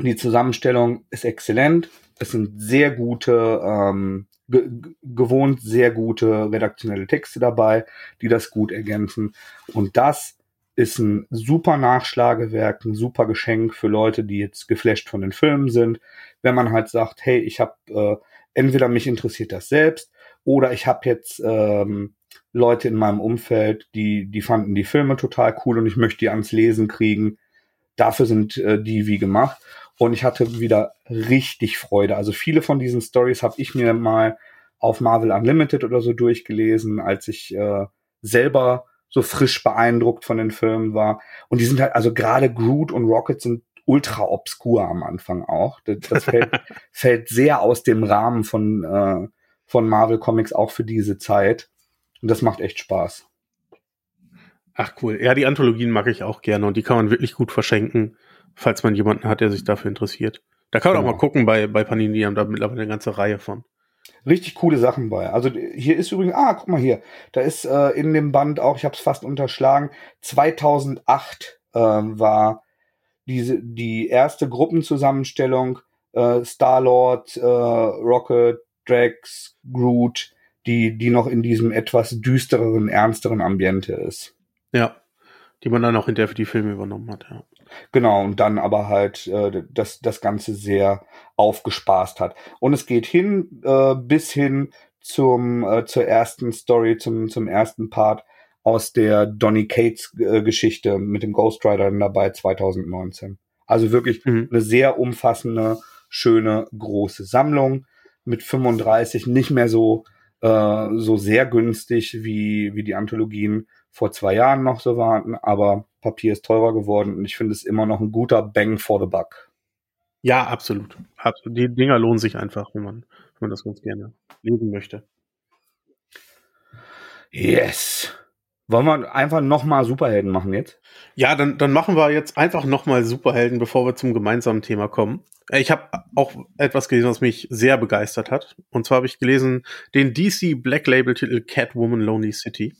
die Zusammenstellung ist exzellent. Es sind sehr gute ähm, ge gewohnt sehr gute redaktionelle Texte dabei, die das gut ergänzen. Und das ist ein super Nachschlagewerk, ein super Geschenk für Leute, die jetzt geflasht von den Filmen sind. Wenn man halt sagt, hey, ich habe äh, entweder mich interessiert das selbst oder ich habe jetzt ähm, Leute in meinem Umfeld, die die fanden die Filme total cool und ich möchte die ans Lesen kriegen. Dafür sind äh, die wie gemacht und ich hatte wieder richtig Freude. Also viele von diesen Stories habe ich mir mal auf Marvel Unlimited oder so durchgelesen, als ich äh, selber so frisch beeindruckt von den Filmen war. Und die sind halt, also gerade Groot und Rocket sind ultra obskur am Anfang auch. Das, das fällt, <laughs> fällt sehr aus dem Rahmen von, äh, von Marvel Comics auch für diese Zeit. Und das macht echt Spaß.
Ach cool. Ja, die Anthologien mag ich auch gerne und die kann man wirklich gut verschenken falls man jemanden hat, der sich dafür interessiert. Da kann man genau. auch mal gucken bei, bei Panini, die haben da mittlerweile eine ganze Reihe von.
Richtig coole Sachen bei. Also hier ist übrigens, ah, guck mal hier, da ist äh, in dem Band auch, ich habe es fast unterschlagen, 2008 äh, war diese die erste Gruppenzusammenstellung äh, Star-Lord, äh, Rocket, Drax, Groot, die, die noch in diesem etwas düstereren, ernsteren Ambiente ist.
Ja, die man dann auch hinterher für die Filme übernommen hat, ja.
Genau, und dann aber halt äh, das, das Ganze sehr aufgespaßt hat. Und es geht hin äh, bis hin zum, äh, zur ersten Story, zum, zum ersten Part aus der Donny Cates äh, Geschichte mit dem Ghost Rider dabei 2019. Also wirklich mhm. eine sehr umfassende, schöne, große Sammlung mit 35, nicht mehr so, äh, so sehr günstig wie, wie die Anthologien vor zwei Jahren noch so waren, aber Papier ist teurer geworden und ich finde es immer noch ein guter Bang for the Buck.
Ja, absolut. absolut. Die Dinger lohnen sich einfach, wenn man, wenn man das ganz gerne lesen möchte.
Yes. Wollen wir einfach nochmal Superhelden machen jetzt?
Ja, dann, dann machen wir jetzt einfach nochmal Superhelden, bevor wir zum gemeinsamen Thema kommen. Äh, ich habe auch etwas gelesen, was mich sehr begeistert hat. Und zwar habe ich gelesen den DC Black Label Titel Catwoman Lonely City.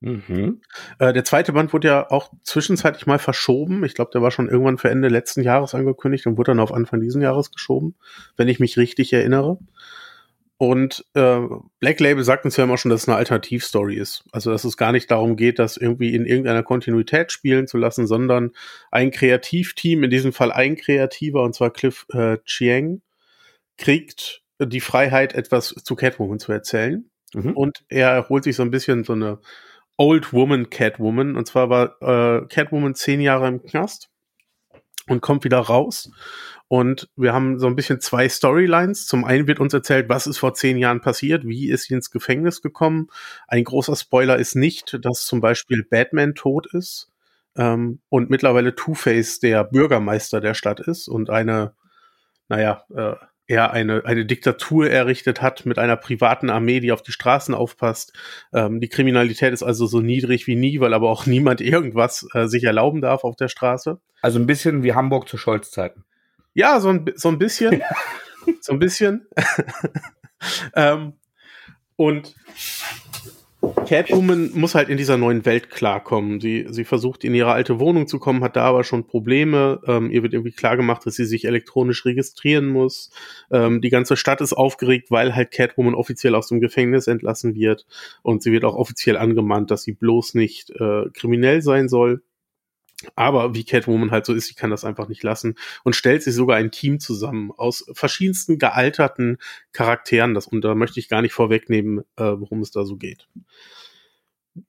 Mhm. Äh, der zweite Band wurde ja auch zwischenzeitlich mal verschoben. Ich glaube, der war schon irgendwann für Ende letzten Jahres angekündigt und wurde dann auf Anfang diesen Jahres geschoben, wenn ich mich richtig erinnere. Und äh, Black Label sagt uns ja immer schon, dass es eine Alternativstory ist. Also dass es gar nicht darum geht, das irgendwie in irgendeiner Kontinuität spielen zu lassen, sondern ein Kreativteam, in diesem Fall ein Kreativer, und zwar Cliff äh, Chiang, kriegt die Freiheit, etwas zu Catwoman zu erzählen. Mhm. Und er holt sich so ein bisschen so eine Old Woman Catwoman. Und zwar war äh, Catwoman zehn Jahre im Knast und kommt wieder raus. Und wir haben so ein bisschen zwei Storylines. Zum einen wird uns erzählt, was ist vor zehn Jahren passiert, wie ist sie ins Gefängnis gekommen. Ein großer Spoiler ist nicht, dass zum Beispiel Batman tot ist ähm, und mittlerweile Two-Face der Bürgermeister der Stadt ist und eine, naja, äh, er eine, eine Diktatur errichtet hat mit einer privaten Armee, die auf die Straßen aufpasst. Ähm, die Kriminalität ist also so niedrig wie nie, weil aber auch <laughs> niemand irgendwas äh, sich erlauben darf auf der Straße.
Also ein bisschen wie Hamburg zu Scholz-Zeiten.
Ja, so ein, so ein bisschen. <laughs> so ein bisschen. <laughs> ähm, und Catwoman muss halt in dieser neuen Welt klarkommen. Sie, sie versucht in ihre alte Wohnung zu kommen, hat da aber schon Probleme. Ähm, ihr wird irgendwie klar gemacht, dass sie sich elektronisch registrieren muss. Ähm, die ganze Stadt ist aufgeregt, weil halt Catwoman offiziell aus dem Gefängnis entlassen wird. Und sie wird auch offiziell angemahnt, dass sie bloß nicht äh, kriminell sein soll. Aber wie Catwoman halt so ist, sie kann das einfach nicht lassen und stellt sich sogar ein Team zusammen aus verschiedensten gealterten Charakteren. Das, und da möchte ich gar nicht vorwegnehmen, äh, worum es da so geht.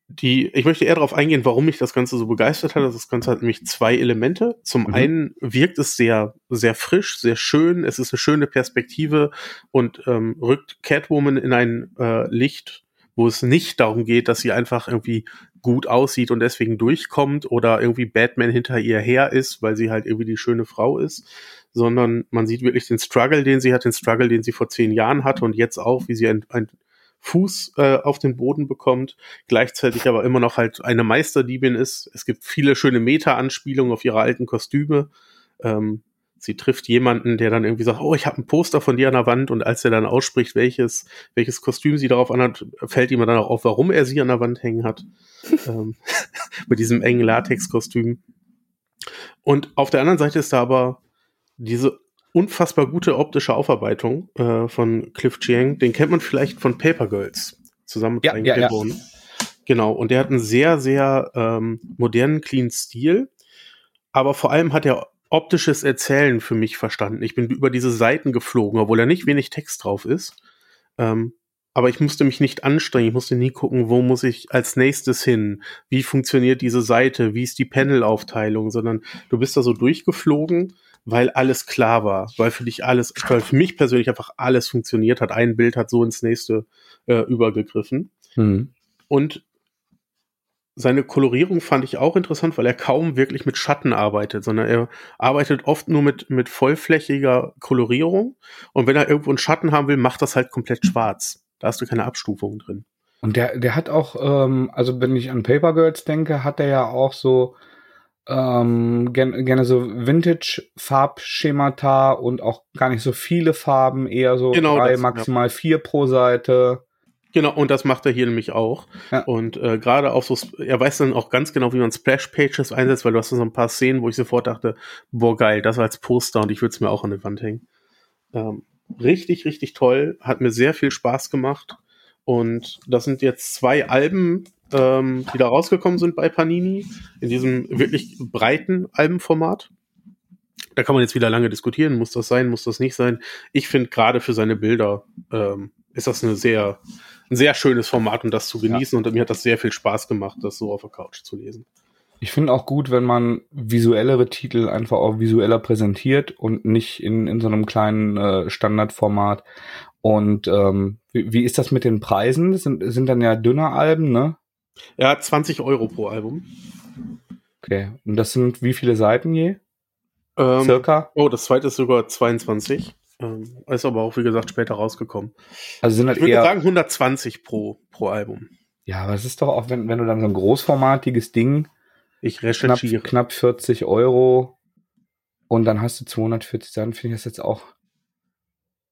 Die, ich möchte eher darauf eingehen, warum mich das Ganze so begeistert hat. Das Ganze hat nämlich zwei Elemente. Zum mhm. einen wirkt es sehr, sehr frisch, sehr schön. Es ist eine schöne Perspektive und ähm, rückt Catwoman in ein äh, Licht, wo es nicht darum geht, dass sie einfach irgendwie gut aussieht und deswegen durchkommt oder irgendwie Batman hinter ihr her ist, weil sie halt irgendwie die schöne Frau ist, sondern man sieht wirklich den Struggle, den sie hat, den Struggle, den sie vor zehn Jahren hatte und jetzt auch, wie sie ein, ein Fuß äh, auf den Boden bekommt, gleichzeitig aber immer noch halt eine Meisterdiebin ist. Es gibt viele schöne Meta-Anspielungen auf ihre alten Kostüme. Ähm, sie trifft jemanden, der dann irgendwie sagt, oh, ich habe ein Poster von dir an der Wand und als er dann ausspricht, welches, welches Kostüm sie darauf anhat, fällt ihm dann auch auf, warum er sie an der Wand hängen hat. <laughs> ähm, <laughs> mit diesem engen Latex-Kostüm. Und auf der anderen Seite ist da aber diese unfassbar gute optische Aufarbeitung äh, von Cliff Chiang. Den kennt man vielleicht von Paper Girls zusammen mit
ja, ja, ja.
Genau, und der hat einen sehr, sehr ähm, modernen, clean Stil. Aber vor allem hat er optisches Erzählen für mich verstanden. Ich bin über diese Seiten geflogen, obwohl da nicht wenig Text drauf ist. Ähm, aber ich musste mich nicht anstrengen. Ich musste nie gucken, wo muss ich als nächstes hin? Wie funktioniert diese Seite? Wie ist die Panelaufteilung? Sondern du bist da so durchgeflogen, weil alles klar war, weil für dich alles, weil für mich persönlich einfach alles funktioniert hat. Ein Bild hat so ins nächste äh, übergegriffen. Mhm. Und seine Kolorierung fand ich auch interessant, weil er kaum wirklich mit Schatten arbeitet, sondern er arbeitet oft nur mit, mit vollflächiger Kolorierung. Und wenn er irgendwo einen Schatten haben will, macht das halt komplett schwarz. Da hast du keine Abstufung drin.
Und der, der hat auch, ähm, also wenn ich an Paper Girls denke, hat er ja auch so ähm, gerne, gerne so Vintage-Farbschemata und auch gar nicht so viele Farben, eher so genau drei, das, maximal ja. vier pro Seite.
Genau, und das macht er hier nämlich auch. Ja. Und äh, gerade auch so, er weiß dann auch ganz genau, wie man Splash-Pages einsetzt, weil du hast so ein paar Szenen, wo ich sofort dachte, boah, geil, das als Poster und ich würde es mir auch an die Wand hängen. Ähm, richtig, richtig toll, hat mir sehr viel Spaß gemacht. Und das sind jetzt zwei Alben, ähm, die da rausgekommen sind bei Panini, in diesem wirklich breiten Albenformat. Da kann man jetzt wieder lange diskutieren, muss das sein, muss das nicht sein. Ich finde gerade für seine Bilder ähm, ist das eine sehr, ein sehr schönes Format, um das zu genießen. Ja. Und mir hat das sehr viel Spaß gemacht, das so auf der Couch zu lesen.
Ich finde auch gut, wenn man visuellere Titel einfach auch visueller präsentiert und nicht in, in so einem kleinen äh, Standardformat. Und ähm, wie, wie ist das mit den Preisen? Das sind, sind dann ja dünner Alben, ne?
Ja, 20 Euro pro Album.
Okay. Und das sind wie viele Seiten je?
Ähm, Circa? Oh, das zweite ist sogar 22. Ähm, ist aber auch, wie gesagt, später rausgekommen.
Also sind halt
ich würde sagen 120 pro, pro Album.
Ja, aber es ist doch auch, wenn, wenn du dann so ein großformatiges Ding.
Ich recherchiere.
Knapp, knapp 40 Euro und dann hast du 240 Seiten, finde ich das jetzt auch.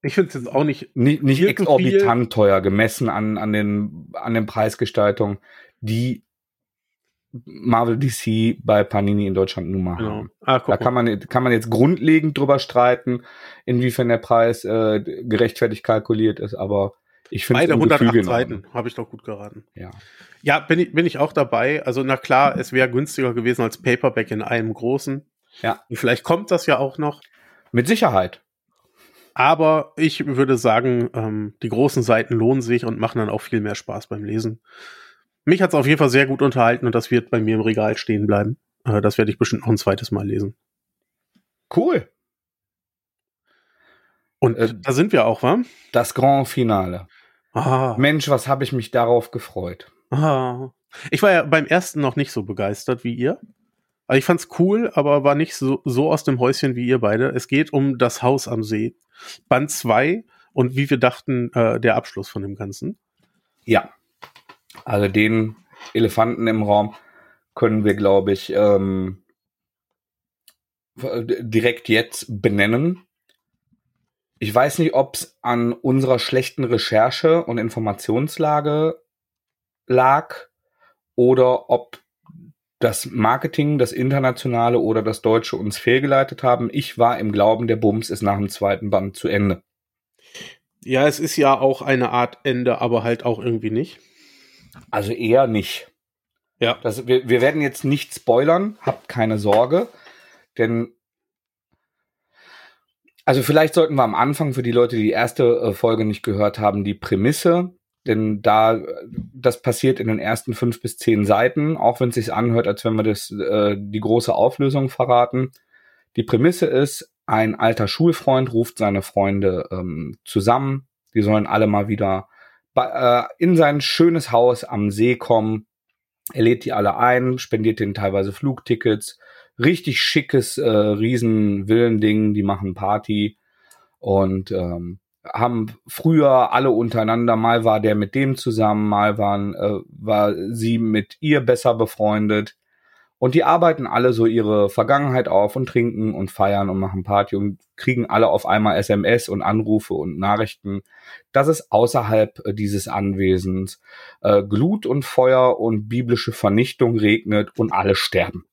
Ich finde es jetzt auch nicht.
Nicht, nicht exorbitant teuer, gemessen an, an, den, an den Preisgestaltungen, die Marvel DC bei Panini in Deutschland nun mal genau. haben. Ah, da kann man, kann man jetzt grundlegend drüber streiten, inwiefern der Preis äh, gerechtfertigt kalkuliert ist, aber ich finde
Beide 108 Seiten habe ich doch gut geraten.
Ja,
ja bin, ich, bin ich auch dabei. Also na klar, es wäre günstiger gewesen als Paperback in einem großen.
Ja.
Und vielleicht kommt das ja auch noch.
Mit Sicherheit.
Aber ich würde sagen, ähm, die großen Seiten lohnen sich und machen dann auch viel mehr Spaß beim Lesen. Mich hat es auf jeden Fall sehr gut unterhalten und das wird bei mir im Regal stehen bleiben. Äh, das werde ich bestimmt noch ein zweites Mal lesen.
Cool.
Und äh, da sind wir auch, wa?
Das Grand Finale. Ah. Mensch, was habe ich mich darauf gefreut.
Ah. Ich war ja beim ersten noch nicht so begeistert wie ihr. Also ich fand's cool, aber war nicht so, so aus dem Häuschen wie ihr beide. Es geht um das Haus am See. Band 2 und wie wir dachten, äh, der Abschluss von dem Ganzen.
Ja. Also den Elefanten im Raum können wir, glaube ich, ähm, direkt jetzt benennen. Ich weiß nicht, ob es an unserer schlechten Recherche und Informationslage lag oder ob das Marketing, das internationale oder das deutsche uns fehlgeleitet haben. Ich war im Glauben, der Bums ist nach dem zweiten Band zu Ende.
Ja, es ist ja auch eine Art Ende, aber halt auch irgendwie nicht.
Also eher nicht.
Ja.
Das, wir, wir werden jetzt nicht spoilern, habt keine Sorge, denn also vielleicht sollten wir am Anfang für die Leute, die die erste äh, Folge nicht gehört haben, die Prämisse, denn da das passiert in den ersten fünf bis zehn Seiten, auch wenn es sich anhört, als wenn wir das äh, die große Auflösung verraten. Die Prämisse ist, ein alter Schulfreund ruft seine Freunde ähm, zusammen, die sollen alle mal wieder äh, in sein schönes Haus am See kommen. Er lädt die alle ein, spendiert denen teilweise Flugtickets. Richtig schickes äh, Riesen-Villending, die machen Party und ähm, haben früher alle untereinander, mal war der mit dem zusammen, mal waren, äh, war sie mit ihr besser befreundet. Und die arbeiten alle so ihre Vergangenheit auf und trinken und feiern und machen Party und kriegen alle auf einmal SMS und Anrufe und Nachrichten, dass es außerhalb äh, dieses Anwesens äh, Glut und Feuer und biblische Vernichtung regnet und alle sterben.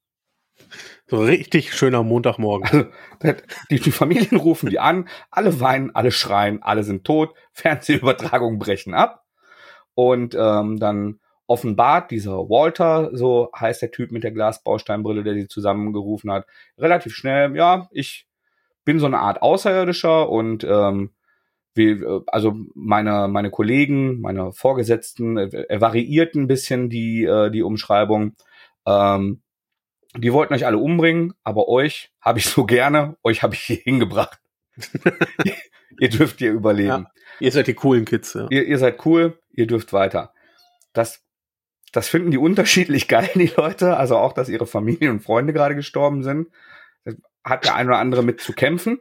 So richtig schöner Montagmorgen.
Also, die, die Familien rufen die an, alle weinen, alle schreien, alle sind tot, Fernsehübertragungen brechen ab. Und ähm, dann offenbart dieser Walter, so heißt der Typ mit der Glasbausteinbrille, der sie zusammengerufen hat, relativ schnell, ja, ich bin so eine Art Außerirdischer und ähm, wie, also meine, meine Kollegen, meine Vorgesetzten, äh, er variiert ein bisschen die, äh, die Umschreibung. Ähm, die wollten euch alle umbringen, aber euch habe ich so gerne, euch habe ich hier hingebracht. <laughs> ihr dürft hier überleben. Ja,
ihr seid die coolen Kids. Ja.
Ihr, ihr seid cool, ihr dürft weiter. Das, das finden die <laughs> unterschiedlich geil, die Leute. Also auch, dass ihre Familien und Freunde gerade gestorben sind. Das hat der ein oder andere mit zu kämpfen.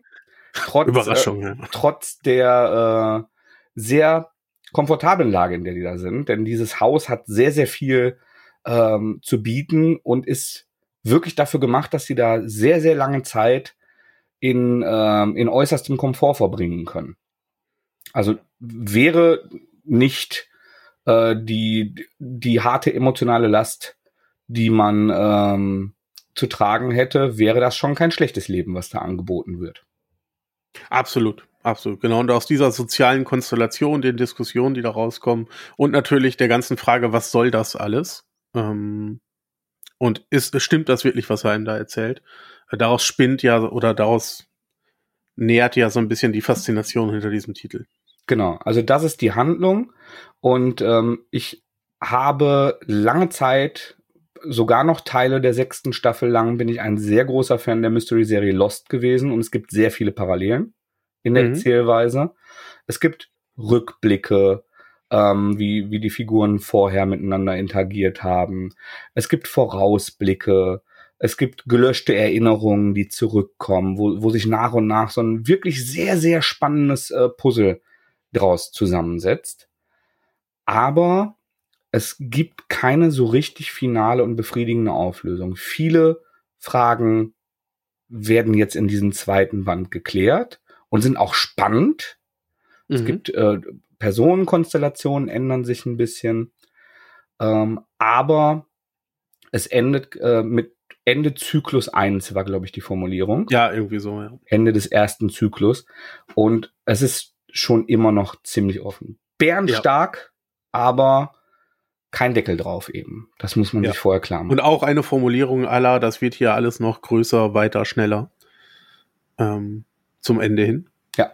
Trotz,
Überraschung,
äh, ja. Trotz der äh, sehr komfortablen Lage, in der die da sind. Denn dieses Haus hat sehr, sehr viel ähm, zu bieten und ist wirklich dafür gemacht, dass sie da sehr, sehr lange Zeit in, ähm, in äußerstem Komfort verbringen können. Also wäre nicht äh, die, die harte emotionale Last, die man ähm, zu tragen hätte, wäre das schon kein schlechtes Leben, was da angeboten wird.
Absolut, absolut, genau. Und aus dieser sozialen Konstellation, den Diskussionen, die da rauskommen und natürlich der ganzen Frage, was soll das alles? Ähm, und ist, stimmt das wirklich, was er ihm da erzählt? Äh, daraus spinnt ja oder daraus nähert ja so ein bisschen die Faszination hinter diesem Titel.
Genau, also das ist die Handlung und ähm, ich habe lange Zeit, sogar noch Teile der sechsten Staffel lang, bin ich ein sehr großer Fan der Mystery-Serie Lost gewesen und es gibt sehr viele Parallelen in der mhm. Erzählweise. Es gibt Rückblicke, ähm, wie, wie die Figuren vorher miteinander interagiert haben. Es gibt Vorausblicke. Es gibt gelöschte Erinnerungen, die zurückkommen, wo, wo sich nach und nach so ein wirklich sehr, sehr spannendes äh, Puzzle draus zusammensetzt. Aber es gibt keine so richtig finale und befriedigende Auflösung. Viele Fragen werden jetzt in diesem zweiten Band geklärt und sind auch spannend. Mhm. Es gibt äh, Personenkonstellationen ändern sich ein bisschen, ähm, aber es endet äh, mit Ende Zyklus 1 war, glaube ich, die Formulierung.
Ja, irgendwie so, ja.
Ende des ersten Zyklus. Und es ist schon immer noch ziemlich offen. Bärenstark, ja. aber kein Deckel drauf eben. Das muss man ja. sich vorher klar machen.
Und auch eine Formulierung aller, das wird hier alles noch größer, weiter, schneller. Ähm, zum Ende hin.
Ja.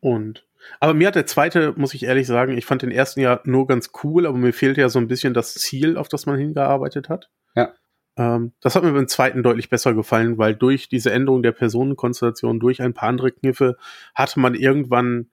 Und aber mir hat der zweite, muss ich ehrlich sagen, ich fand den ersten ja nur ganz cool, aber mir fehlt ja so ein bisschen das Ziel, auf das man hingearbeitet hat.
Ja.
Ähm, das hat mir beim zweiten deutlich besser gefallen, weil durch diese Änderung der Personenkonstellation, durch ein paar andere Kniffe, hatte man irgendwann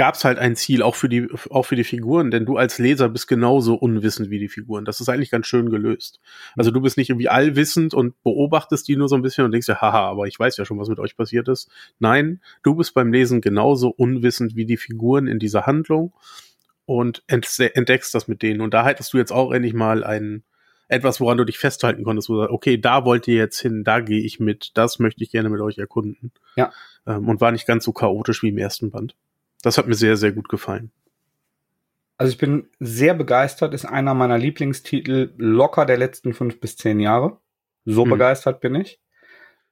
gab es halt ein Ziel, auch für die, auch für die Figuren, denn du als Leser bist genauso unwissend wie die Figuren. Das ist eigentlich ganz schön gelöst. Also du bist nicht irgendwie allwissend und beobachtest die nur so ein bisschen und denkst ja, haha, aber ich weiß ja schon, was mit euch passiert ist. Nein, du bist beim Lesen genauso unwissend wie die Figuren in dieser Handlung und entdeckst das mit denen. Und da hättest du jetzt auch endlich mal ein, etwas, woran du dich festhalten konntest, wo du sagst, okay, da wollt ihr jetzt hin, da gehe ich mit, das möchte ich gerne mit euch erkunden.
Ja.
Ähm, und war nicht ganz so chaotisch wie im ersten Band. Das hat mir sehr, sehr gut gefallen.
Also ich bin sehr begeistert, ist einer meiner Lieblingstitel locker der letzten fünf bis zehn Jahre. So mhm. begeistert bin ich.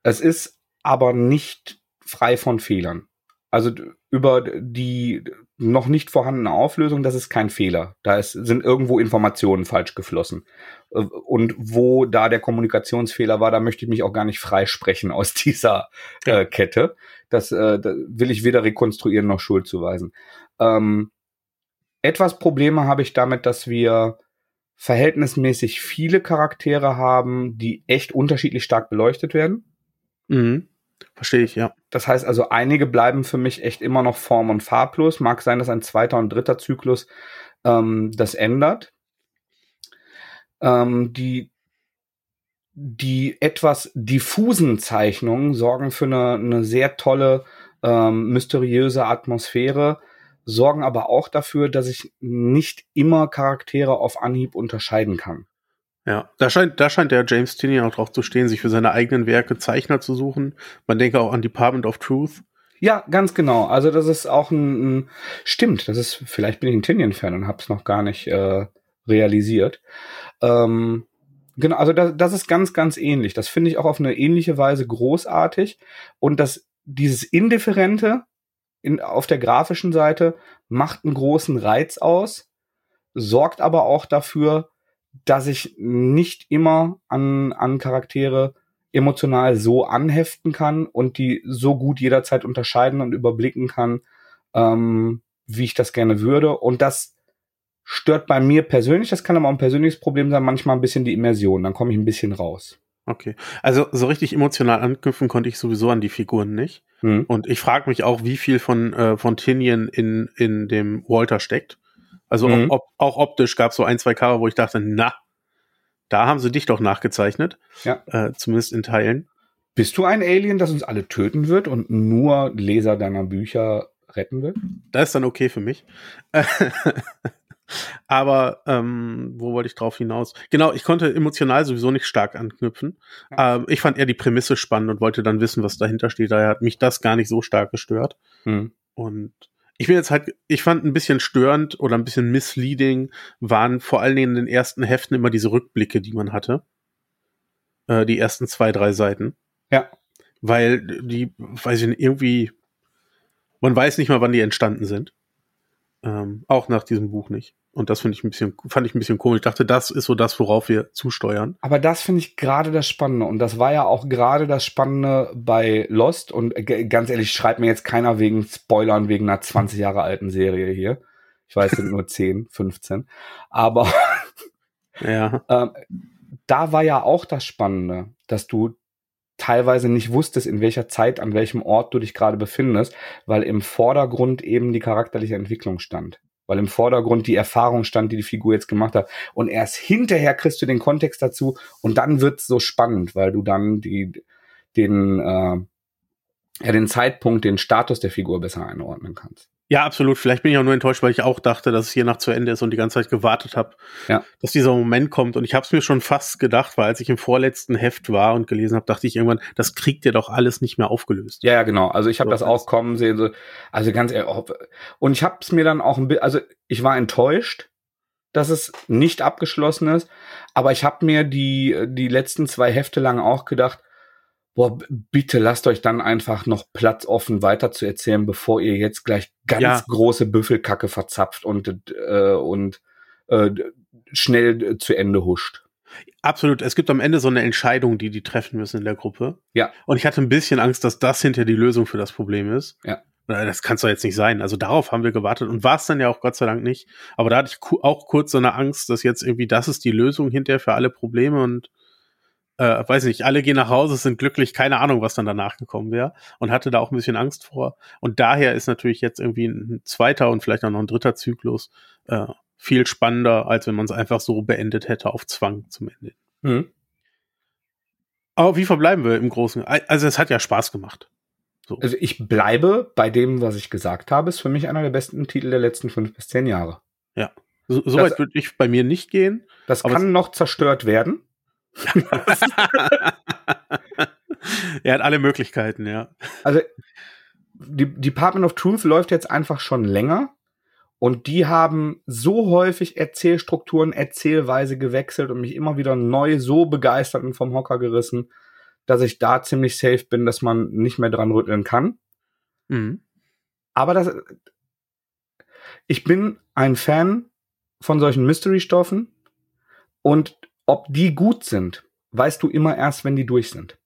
Es ist aber nicht frei von Fehlern. Also über die noch nicht vorhandene Auflösung, das ist kein Fehler. Da ist, sind irgendwo Informationen falsch geflossen. Äh, und wo da der Kommunikationsfehler war, da möchte ich mich auch gar nicht freisprechen aus <laughs> dieser äh, Kette. Das, äh, das will ich weder rekonstruieren noch Schuld zuweisen. Ähm, etwas Probleme habe ich damit, dass wir verhältnismäßig viele Charaktere haben, die echt unterschiedlich stark beleuchtet werden.
Mhm. Verstehe ich, ja.
Das heißt also, einige bleiben für mich echt immer noch form- und farblos. Mag sein, dass ein zweiter und dritter Zyklus ähm, das ändert. Ähm, die, die etwas diffusen Zeichnungen sorgen für eine, eine sehr tolle, ähm, mysteriöse Atmosphäre, sorgen aber auch dafür, dass ich nicht immer Charaktere auf Anhieb unterscheiden kann.
Ja, da scheint, da scheint der James Tinney auch drauf zu stehen, sich für seine eigenen Werke Zeichner zu suchen. Man denke auch an Department of Truth.
Ja, ganz genau. Also das ist auch ein, ein stimmt. Das ist vielleicht bin ich ein Tinian-Fan und habe es noch gar nicht äh, realisiert. Ähm, Genau, also das, das ist ganz, ganz ähnlich. Das finde ich auch auf eine ähnliche Weise großartig. Und das, dieses Indifferente in, auf der grafischen Seite macht einen großen Reiz aus, sorgt aber auch dafür, dass ich nicht immer an, an Charaktere emotional so anheften kann und die so gut jederzeit unterscheiden und überblicken kann, ähm, wie ich das gerne würde. Und das stört bei mir persönlich, das kann aber auch ein persönliches Problem sein, manchmal ein bisschen die Immersion, dann komme ich ein bisschen raus.
Okay. Also so richtig emotional anknüpfen konnte ich sowieso an die Figuren nicht. Hm. Und ich frage mich auch, wie viel von, äh, von Tinian in, in dem Walter steckt. Also mhm. ob, auch optisch gab es so ein, zwei Cover, wo ich dachte, na, da haben sie dich doch nachgezeichnet.
Ja.
Äh, zumindest in Teilen.
Bist du ein Alien, das uns alle töten wird und nur Leser deiner Bücher retten wird?
Das ist dann okay für mich. <laughs> Aber ähm, wo wollte ich drauf hinaus? Genau, ich konnte emotional sowieso nicht stark anknüpfen. Ja. Ähm, ich fand eher die Prämisse spannend und wollte dann wissen, was dahinter steht. Daher hat mich das gar nicht so stark gestört. Hm. Und ich bin jetzt halt, ich fand ein bisschen störend oder ein bisschen misleading waren vor allen Dingen in den ersten Heften immer diese Rückblicke, die man hatte. Äh, die ersten zwei, drei Seiten.
Ja.
Weil die, weiß ich nicht, irgendwie, man weiß nicht mal, wann die entstanden sind. Ähm, auch nach diesem Buch nicht. Und das finde ich ein bisschen, fand ich ein bisschen komisch. Ich dachte, das ist so das, worauf wir zusteuern.
Aber das finde ich gerade das Spannende. Und das war ja auch gerade das Spannende bei Lost. Und ganz ehrlich, schreibt mir jetzt keiner wegen Spoilern, wegen einer 20 Jahre alten Serie hier. Ich weiß, es sind nur <laughs> 10, 15. Aber
ja. <laughs>
ähm, da war ja auch das Spannende, dass du teilweise nicht wusstest, in welcher Zeit, an welchem Ort du dich gerade befindest, weil im Vordergrund eben die charakterliche Entwicklung stand. Weil im Vordergrund die Erfahrung stand, die die Figur jetzt gemacht hat. Und erst hinterher kriegst du den Kontext dazu und dann wird's so spannend, weil du dann die, den, äh, ja, den Zeitpunkt, den Status der Figur besser einordnen kannst.
Ja, absolut. Vielleicht bin ich auch nur enttäuscht, weil ich auch dachte, dass es hier nach zu Ende ist und die ganze Zeit gewartet habe,
ja.
dass dieser Moment kommt. Und ich habe es mir schon fast gedacht, weil als ich im vorletzten Heft war und gelesen habe, dachte ich irgendwann, das kriegt ihr doch alles nicht mehr aufgelöst.
Ja, ja genau. Also ich habe das auch kommen sehen. So, also ganz ehrlich, und ich habe es mir dann auch ein bisschen, also ich war enttäuscht, dass es nicht abgeschlossen ist, aber ich habe mir die die letzten zwei Hefte lang auch gedacht, boah, bitte lasst euch dann einfach noch Platz offen weiter zu erzählen, bevor ihr jetzt gleich ganz ja. große Büffelkacke verzapft und, äh, und äh, schnell zu Ende huscht.
Absolut. Es gibt am Ende so eine Entscheidung, die die treffen müssen in der Gruppe.
Ja.
Und ich hatte ein bisschen Angst, dass das hinter die Lösung für das Problem ist.
Ja.
Das kann es doch jetzt nicht sein. Also darauf haben wir gewartet und war es dann ja auch Gott sei Dank nicht. Aber da hatte ich auch kurz so eine Angst, dass jetzt irgendwie das ist die Lösung hinterher für alle Probleme und äh, weiß nicht, alle gehen nach Hause, sind glücklich, keine Ahnung, was dann danach gekommen wäre und hatte da auch ein bisschen Angst vor. Und daher ist natürlich jetzt irgendwie ein zweiter und vielleicht auch noch ein dritter Zyklus äh, viel spannender, als wenn man es einfach so beendet hätte auf Zwang zum Ende. Mhm. Aber wie verbleiben wir im Großen? Also es hat ja Spaß gemacht.
So. Also ich bleibe bei dem, was ich gesagt habe, ist für mich einer der besten Titel der letzten fünf bis zehn Jahre.
Ja. So, so weit würde ich bei mir nicht gehen.
Das kann noch zerstört werden. <laughs>
er hat alle Möglichkeiten, ja.
Also, die Department of Truth läuft jetzt einfach schon länger und die haben so häufig Erzählstrukturen, Erzählweise gewechselt und mich immer wieder neu so begeistert und vom Hocker gerissen, dass ich da ziemlich safe bin, dass man nicht mehr dran rütteln kann. Mhm. Aber das, ich bin ein Fan von solchen Mystery-Stoffen und ob die gut sind, weißt du immer erst, wenn die durch sind.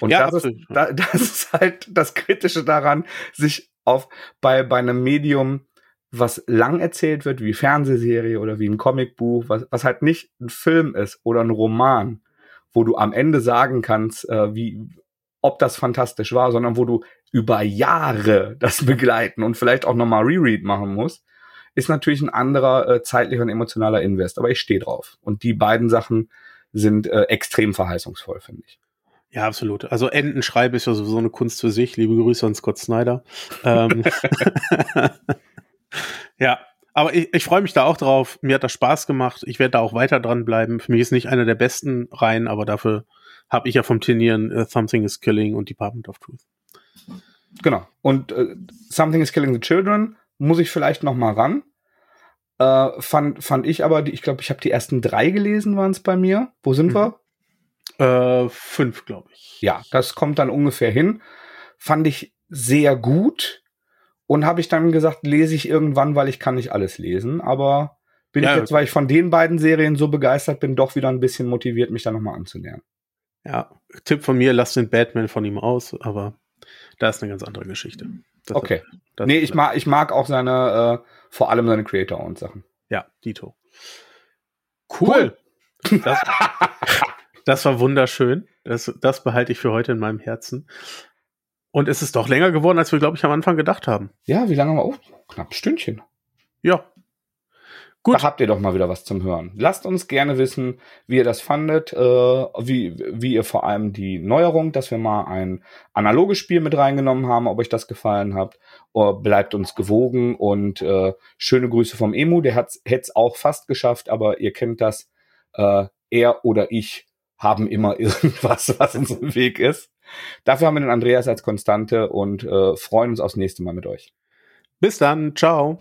Und ja, das, ist, da, <laughs> das ist halt das Kritische daran, sich auf bei, bei einem Medium, was lang erzählt wird, wie Fernsehserie oder wie ein Comicbuch, was, was halt nicht ein Film ist oder ein Roman, wo du am Ende sagen kannst, äh, wie, ob das fantastisch war, sondern wo du über Jahre das begleiten und vielleicht auch nochmal Reread machen musst, ist natürlich ein anderer äh, zeitlicher und emotionaler Invest. Aber ich stehe drauf. Und die beiden Sachen sind äh, extrem verheißungsvoll, finde ich.
Ja, absolut. Also Endenschreibe ist ja sowieso eine Kunst für sich. Liebe Grüße an Scott Snyder. ähm, <laughs> <laughs> ja, aber ich, ich freue mich da auch drauf. Mir hat das Spaß gemacht. Ich werde da auch weiter dran bleiben. Für mich ist nicht einer der besten Reihen, aber dafür habe ich ja vom Tinieren uh, Something is Killing und Department of Truth.
Genau. Und uh, Something is Killing the Children muss ich vielleicht noch mal ran. Äh, fand, fand ich aber, die, ich glaube, ich habe die ersten drei gelesen, waren es bei mir. Wo sind
Mhm.
wir?
Äh, fünf, glaube ich.
Ja, das kommt dann ungefähr hin. Fand ich sehr gut. Und habe ich dann gesagt, lese ich irgendwann, weil ich kann nicht alles lesen. Aber bin
Ja,
ich jetzt, weil ich von den beiden Serien so begeistert bin, doch wieder ein bisschen motiviert, mich da nochmal anzunähern.
Ja, Tipp von mir, lass den Batman von ihm aus, aber da ist eine ganz andere Geschichte. Das
Okay.
das
nee, ich mag, ich mag auch seine, äh, vor allem seine Creator und Sachen.
Ja, Dito. Cool. Das, das war wunderschön. Das, das behalte ich für heute in meinem Herzen. Und es ist doch länger geworden, als wir, glaube ich, am Anfang gedacht haben.
Ja, wie lange haben wir? Oh, knapp ein Stündchen.
Ja. Gut.
Da habt ihr doch mal wieder was zum Hören. Lasst uns gerne wissen, wie ihr das fandet, äh, wie, wie ihr vor allem die Neuerung, dass wir mal ein analoges Spiel mit reingenommen haben, ob euch das gefallen habt. Oder bleibt uns gewogen und äh, schöne Grüße vom Emu, der hätte es auch fast geschafft, aber ihr kennt das. Äh, er oder ich haben immer <laughs> irgendwas, was uns im Weg ist. Dafür haben wir den Andreas als Konstante und äh, freuen uns aufs nächste Mal mit euch.
Bis dann. Ciao.